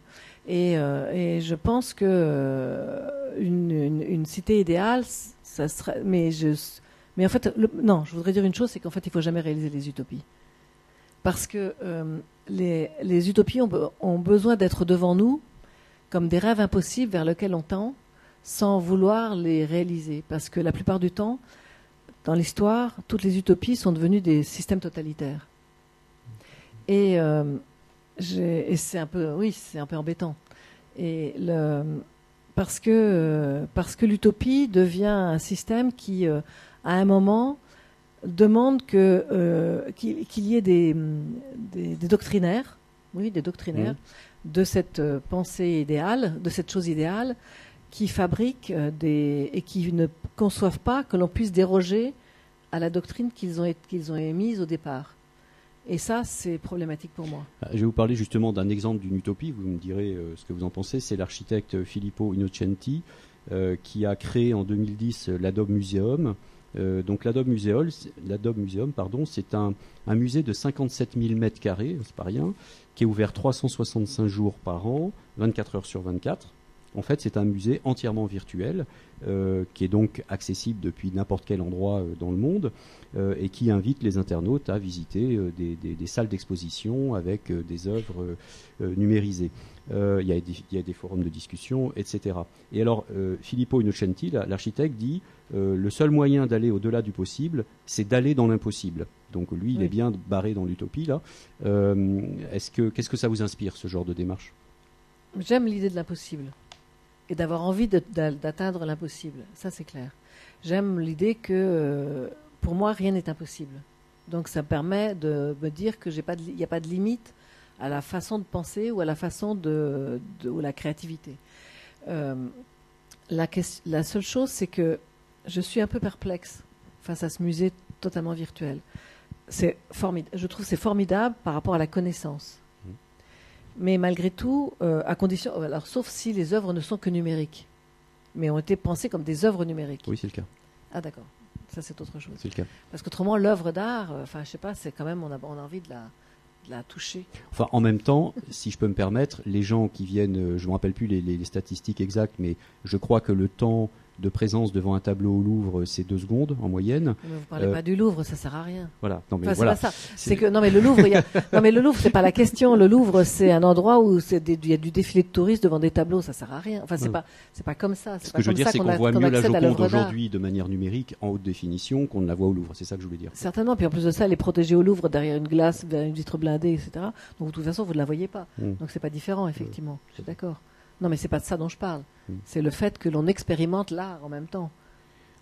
Et, et, je pense que une, une, une, cité idéale, ça serait. Mais je mais en fait, non, je voudrais dire une chose, c'est qu'en fait, il faut jamais réaliser les utopies. Parce que euh, les, utopies ont, besoin d'être devant nous comme des rêves impossibles vers lesquels on tend sans vouloir les réaliser. Parce que la plupart du temps, dans l'histoire, toutes les utopies sont devenues des systèmes totalitaires. Et, euh, c'est un peu, oui, c'est un peu embêtant. Et euh, parce que l'utopie devient un système qui à un moment, demande que euh, qu'il y ait des, des, doctrinaires, oui, des doctrinaires mmh. de cette euh, pensée idéale, de cette chose idéale, qui fabriquent euh, des et qui ne conçoivent pas que l'on puisse déroger à la doctrine qu'ils ont qu'ils ont émise au départ. Et ça, c'est problématique pour moi. Je vais vous parler justement d'un exemple d'une utopie. Vous me direz ce que vous en pensez. C'est l'architecte Filippo Innocenti qui a créé en 2010 l'Adobe Museum, euh, donc l'Adobe Museum, Museum pardon, c'est un, musée de 57 000 mètres carrés, c'est pas rien, qui est ouvert 365 jours par an, 24 heures sur 24. En fait, c'est un musée entièrement virtuel, euh, qui est donc accessible depuis n'importe quel endroit euh, dans le monde, et qui invite les internautes à visiter des, salles d'exposition avec des œuvres numérisées. Il y, y, a des forums de discussion, etc. Et alors, Filippo Innocenti, l'architecte, dit euh, le seul moyen d'aller au-delà du possible, c'est d'aller dans l'impossible. Donc lui, il est bien barré dans l'utopie là. Euh, est-ce que qu'est-ce que ça vous inspire ce genre de démarche? J'aime l'idée de l'impossible et d'avoir envie d'atteindre l'impossible. Ça c'est clair. J'aime l'idée que euh, pour moi rien n'est impossible. Donc ça permet de me dire que j'ai pas il n'y a pas de limite à la façon de penser ou à la façon de, ou la créativité. la, la seule chose, c'est que je suis un peu perplexe face à ce musée totalement virtuel. C'est formidable. Je trouve c'est formidable par rapport à la connaissance. Mmh. Mais malgré tout, euh, à condition, euh, alors sauf si les œuvres ne sont que numériques, mais ont été pensées comme des œuvres numériques. Oui, c'est le cas. Ah d'accord. Ça c'est autre chose. C'est le cas. Parce qu'autrement, l'œuvre d'art, euh, enfin, je sais pas, c'est quand même on a, on a envie de la, Enfin, en même temps, si je peux me permettre, les gens qui viennent, je ne me rappelle plus les, statistiques exactes, mais je crois que le temps de présence devant un tableau au Louvre, c'est deux secondes en moyenne. Mais vous parlez pas du Louvre, ça sert à rien. Voilà. Non mais voilà. C'est C'est que non mais le Louvre, y a... [LAUGHS] non mais le Louvre, c'est pas la question. Le Louvre, c'est un endroit où il y a du défilé de touristes devant des tableaux, ça sert à rien. Enfin, c'est pas, c'est pas comme ça. Ce que je veux dire, c'est qu'on voit mieux la Joconde aujourd'hui de manière numérique en haute définition qu'on ne la voit au Louvre. C'est ça que je voulais dire. Certainement. Puis en plus de ça, elle est protégée au Louvre derrière une glace, derrière une vitre blindée, etc. Donc de toute façon, vous ne la voyez pas. Hmm. Donc c'est pas différent, effectivement. Je suis d'accord. Non, mais c'est pas de ça dont je parle. Hmm. C'est le fait que l'on expérimente l'art en même temps.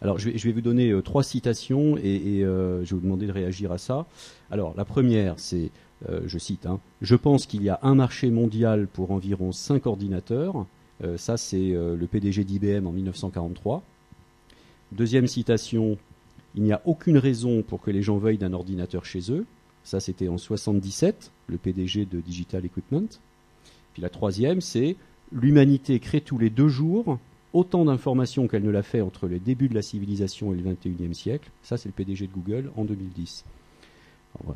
Alors, je vais, je vais vous donner euh, trois citations et, et, euh, je vais vous demander de réagir à ça. Alors, la première, c'est, euh, je cite, hein, Je pense qu'il y a un marché mondial pour environ 5 ordinateurs. Ça, c'est le PDG d'IBM en 1943. Deuxième citation, Il n'y a aucune raison pour que les gens veuillent d'un ordinateur chez eux. Ça, c'était en 77, le PDG de Digital Equipment. Puis la troisième, c'est L'humanité crée tous les deux jours autant d'informations qu'elle ne l'a fait entre le début de la civilisation et le 21e siècle. Ça, c'est le PDG de Google en 2010.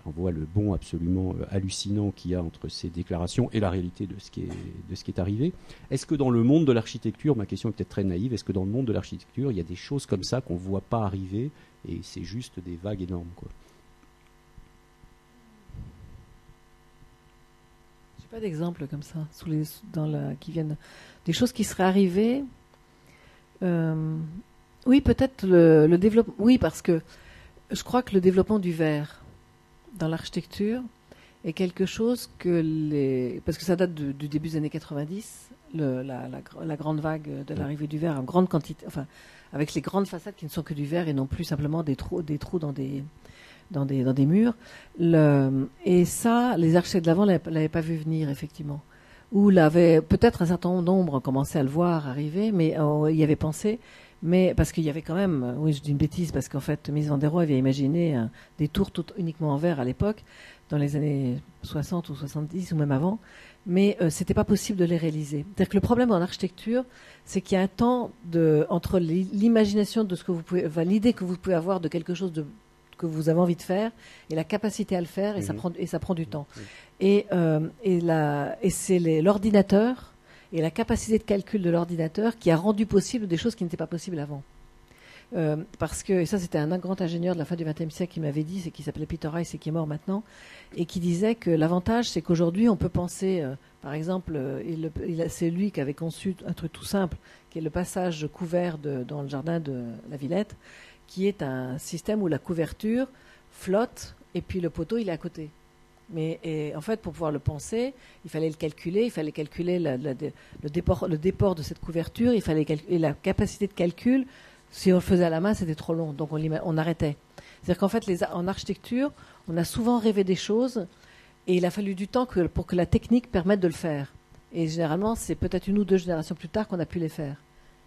On voit, le bond absolument euh, hallucinant qu'il y a entre ces déclarations et la réalité de ce qui est, de ce qui est arrivé. Est-ce que dans le monde de l'architecture, ma question est peut-être très naïve, est-ce que dans le monde de l'architecture, il y a des choses comme ça qu'on ne voit pas arriver et c'est juste des vagues énormes quoi? Pas d'exemple comme ça sous les, dans la, qui viennent des choses qui seraient arrivées. Euh, oui, peut-être le, développement. Oui, parce que je crois que le développement du verre dans l'architecture est quelque chose que les. Parce que ça date du, début des années 90, le, la, la, la, grande vague de l'arrivée du verre en grande quantité. Enfin, avec les grandes façades qui ne sont que du verre et non plus simplement des trous, des trous dans des. Dans des, dans des murs. Et ça, les architectes de l'avant ne l'avaient pas vu venir, effectivement. Ou l'avaient, peut-être un certain nombre commençait à le voir arriver, mais on y avait pensé, mais parce qu'il y avait quand même, oui, je dis une bêtise, parce qu'en fait, Mies van der Rohe avait imaginé un, des tours tout, uniquement en verre à l'époque, dans les années 60 ou 70 ou même avant, mais euh, c'était pas possible de les réaliser. C'est-à-dire que le problème dans l'architecture, c'est qu'il y a un temps de, entre l'imagination de ce que vous pouvez, l'idée que vous pouvez avoir de quelque chose de que vous avez envie de faire et la capacité à le faire et, mmh. ça, prend, et ça prend du temps. Mmh. Et, euh, et, la, et c'est l'ordinateur et la capacité de calcul de l'ordinateur qui a rendu possible des choses qui n'étaient pas possibles avant. Euh, parce que, et ça c'était un grand ingénieur de la fin du XXe siècle qui m'avait dit, c'est qui s'appelait Peter Rice et qui est mort maintenant, et qui disait que l'avantage c'est qu'aujourd'hui on peut penser, euh, par exemple, euh, il, il, c'est lui qui avait conçu un truc tout simple, qui est le passage couvert de, dans le jardin de la Villette, qui est un système où la couverture flotte et puis le poteau il est à côté. Mais et, en fait, pour pouvoir le penser, il fallait le calculer, il fallait calculer le, déport, de cette couverture, il fallait calculer la capacité de calcul. Si on le faisait à la main, c'était trop long, donc on, arrêtait. C'est-à-dire qu'en fait, en architecture, on a souvent rêvé des choses et il a fallu du temps pour que la technique permette de le faire. Et généralement, c'est peut-être une ou deux générations plus tard qu'on a pu les faire.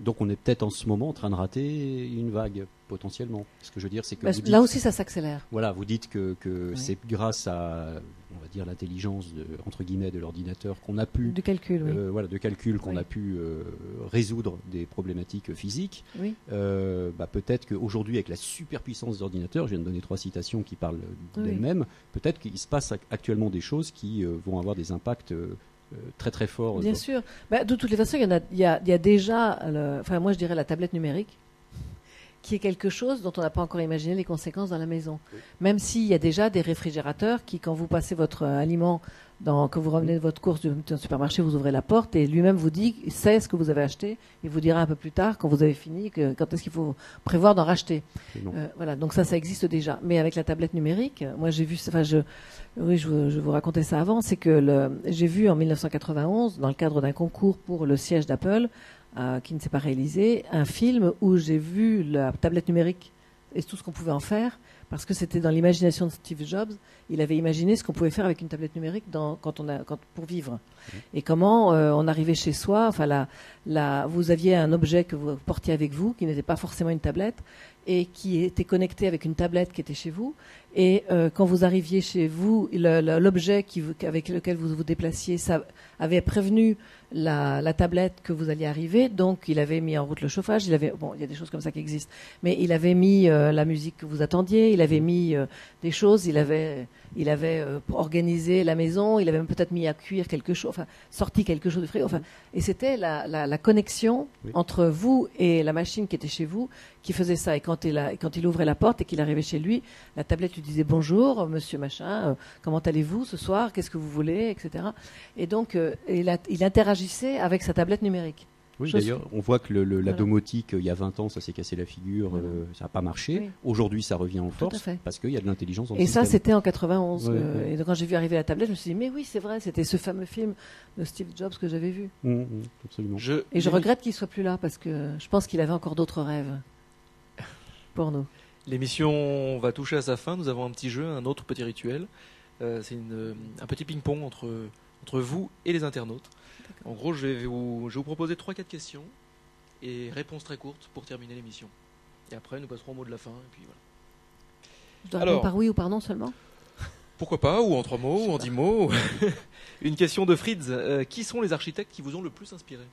Donc on est peut-être en ce moment en train de rater une vague potentiellement. Ce que je veux dire, c'est que bah, dites, là aussi ça s'accélère. Voilà, vous dites que, que oui. c'est grâce à, on va dire, l'intelligence entre guillemets de l'ordinateur qu'on a pu, du calcul, euh, voilà, de calcul qu'on oui. a pu euh, résoudre des problématiques physiques. Euh, bah, peut-être qu'aujourd'hui, avec la superpuissance des ordinateurs, je viens de donner trois citations qui parlent d'elles-mêmes. Peut-être qu'il se passe actuellement des choses qui vont avoir des impacts très très fort. Bien sûr. Bah, de toutes les façons, il y, en a, il y, a, il y a déjà, enfin moi je dirais la tablette numérique, qui est quelque chose dont on n'a pas encore imaginé les conséquences dans la maison. Même s'il y a déjà des réfrigérateurs qui, quand vous passez votre aliment, dans, quand vous revenez de votre course d'un supermarché, vous ouvrez la porte et lui-même vous dit, il sait ce que vous avez acheté, il vous dira un peu plus tard, quand vous avez fini, que, quand est-ce qu'il faut prévoir d'en racheter. Euh, voilà, donc ça, ça existe déjà. Mais avec la tablette numérique, moi j'ai vu, enfin je, oui, je, je vous racontais ça avant, c'est que j'ai vu en 1991, dans le cadre d'un concours pour le siège d'Apple, euh, qui ne s'est pas réalisé, un film où j'ai vu la tablette numérique et tout ce qu'on pouvait en faire, parce que c'était dans l'imagination de Steve Jobs. Il avait imaginé ce qu'on pouvait faire avec une tablette numérique dans, quand on a, quand, pour vivre. Mmh. Et comment euh, on arrivait chez soi. Enfin, la, la, vous aviez un objet que vous portiez avec vous, qui n'était pas forcément une tablette, et qui était connecté avec une tablette qui était chez vous. Et euh, quand vous arriviez chez vous, l'objet avec lequel vous vous déplaciez, ça avait prévenu la, la, tablette que vous alliez arriver, donc il avait mis en route le chauffage. Il avait, bon, il y a des choses comme ça qui existent, mais il avait mis euh, la musique que vous attendiez, il avait mis euh, des choses, il avait, il avait organisé la maison, il avait même peut-être mis à cuire quelque chose, enfin sorti quelque chose de frais. Enfin, et c'était la, la, la, connexion oui. entre vous et la machine qui était chez vous qui faisait ça. Et quand il, a, quand il ouvrait la porte et qu'il arrivait chez lui, la tablette lui disait bonjour, monsieur machin, euh, comment allez-vous ce soir, qu'est-ce que vous voulez, etc. Et donc euh, il, a, il interagissait avec sa tablette numérique. Oui, d'ailleurs, on voit que le, le, la voilà. domotique, euh, il y a 20 ans, ça s'est cassé la figure, voilà. euh, ça n'a pas marché. Oui. Aujourd'hui, ça revient en force parce qu'il y a de l'intelligence dans Et ça, c'était en 91. Oui, euh, et donc, quand j'ai vu arriver la tablette, je me suis dit, mais oui, c'est vrai, c'était ce fameux film de Steve Jobs que j'avais vu. Mmh, mmh, absolument. Je, et je regrette qu'il soit plus là parce que je pense qu'il avait encore d'autres rêves. pour nous. L'émission va toucher à sa fin. Nous avons un petit jeu, un autre petit rituel. Euh, c'est une- un petit ping-pong entre, entre vous et les internautes. En gros, je vais vous, je vais vous proposer 3-4 questions et réponses très courtes pour terminer l'émission. Et après, nous passerons au mot de la fin. Et puis voilà. Je dois Alors. répondre par oui ou par non seulement? Pourquoi pas, ou en 3 mots, ou en 10 mots. une question de Fritz. Euh, qui sont les architectes qui vous ont le plus inspiré?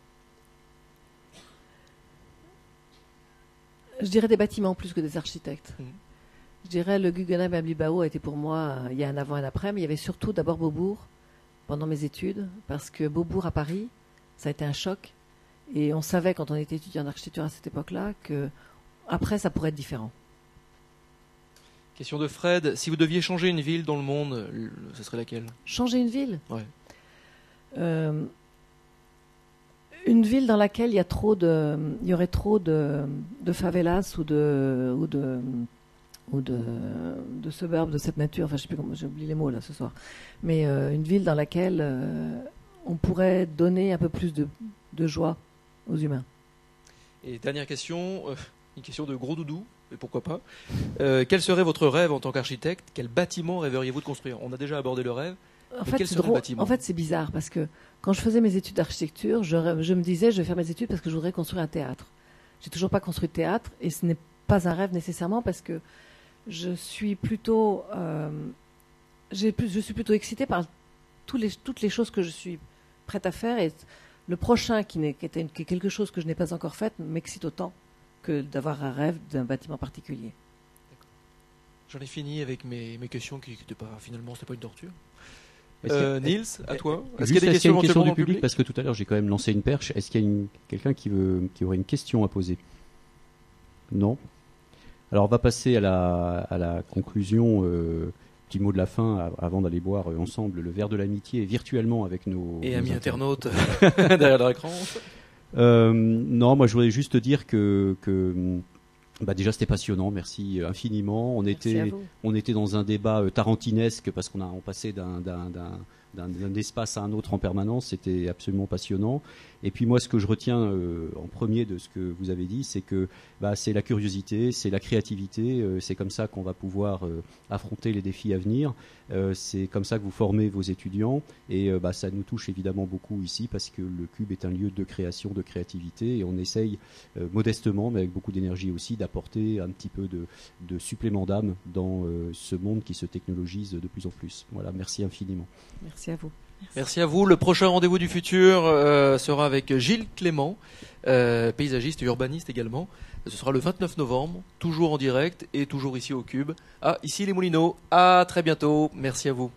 Je dirais des bâtiments plus que des architectes. Mhm. Je dirais le Guggenheim à Bilbao a été pour moi, euh, il y a un avant et un après, mais il y avait surtout d'abord Beaubourg pendant mes études, parce que Beaubourg à Paris, ça a été un choc. Et on savait quand on était étudiant en architecture à cette époque-là que après ça pourrait être différent. Question de Fred. Si vous deviez changer une ville dans le monde, le- ce serait laquelle? Changer une ville? Ouais. Euh, Une ville dans laquelle il y aurait trop de, favelas ou de ou de suburbs de cette nature. Enfin, je sais plus comment, j'ai oublié les mots là ce soir. Mais euh, une ville dans laquelle euh, on pourrait donner un peu plus de, joie aux humains. Et dernière question, euh, une question de gros doudou, mais pourquoi pas. Quel serait votre rêve en tant qu'architecte? Quel bâtiment rêveriez-vous de construire? On a déjà abordé le rêve. En fait, c'est serait le drôle. bâtiment En fait, c'est bizarre parce que quand je faisais mes études d'architecture, je, me disais, je vais faire mes études parce que je voudrais construire un théâtre. J'ai toujours pas construit de théâtre et ce n'est pas un rêve nécessairement parce que je suis plutôt, euh, plus, je suis plutôt excitée par tous les, toutes les choses que je suis prête à faire et le prochain qui, qui, était une- qui est quelque chose que je n'ai pas encore fait m'excite autant que d'avoir un rêve d'un bâtiment particulier. J'en ai fini avec mes, mes questions qui n'étaient pas finalement c'était pas une torture. Euh, Nils, à toi. Est-ce qu'il y a des questions, question du public, Parce que tout à l'heure, j'ai quand même lancé une perche. Est-ce qu'il y a une- quelqu'un qui, veut, qui aurait une question à poser? Non Alors, on va passer à la, à la conclusion. euh, petit mot de la fin avant d'aller boire euh, ensemble le verre de l'amitié virtuellement avec nos. Et nos amis internautes. [LAUGHS] [LAUGHS] derrière leur écran. Euh, non, moi je voudrais juste dire que, que bah déjà c'était passionnant, merci infiniment. On Merci à était, vous. on était dans un débat euh, tarantinesque parce qu'on a on passait d'un d'un- espace à un autre en permanence, c'était absolument passionnant. Et puis moi ce que je retiens euh, en premier de ce que vous avez dit, c'est que bah, c'est la curiosité, c'est la créativité, euh, c'est comme ça qu'on va pouvoir euh, affronter les défis à venir. C'est comme ça que vous formez vos étudiants et bah, ça nous touche évidemment beaucoup ici parce que le cube est un lieu de création, de créativité et on essaye modestement mais avec beaucoup d'énergie aussi d'apporter un petit peu de, supplément d'âme dans ce monde qui se technologise de plus en plus. Voilà, merci infiniment. À vous. Merci à vous. Le prochain rendez-vous du futur euh, sera avec Gilles Clément, euh, paysagiste et urbaniste également. Ce sera le 29 novembre, toujours en direct et toujours ici au Cube. Ah, ici les Moulineaux. À très bientôt. Merci à vous.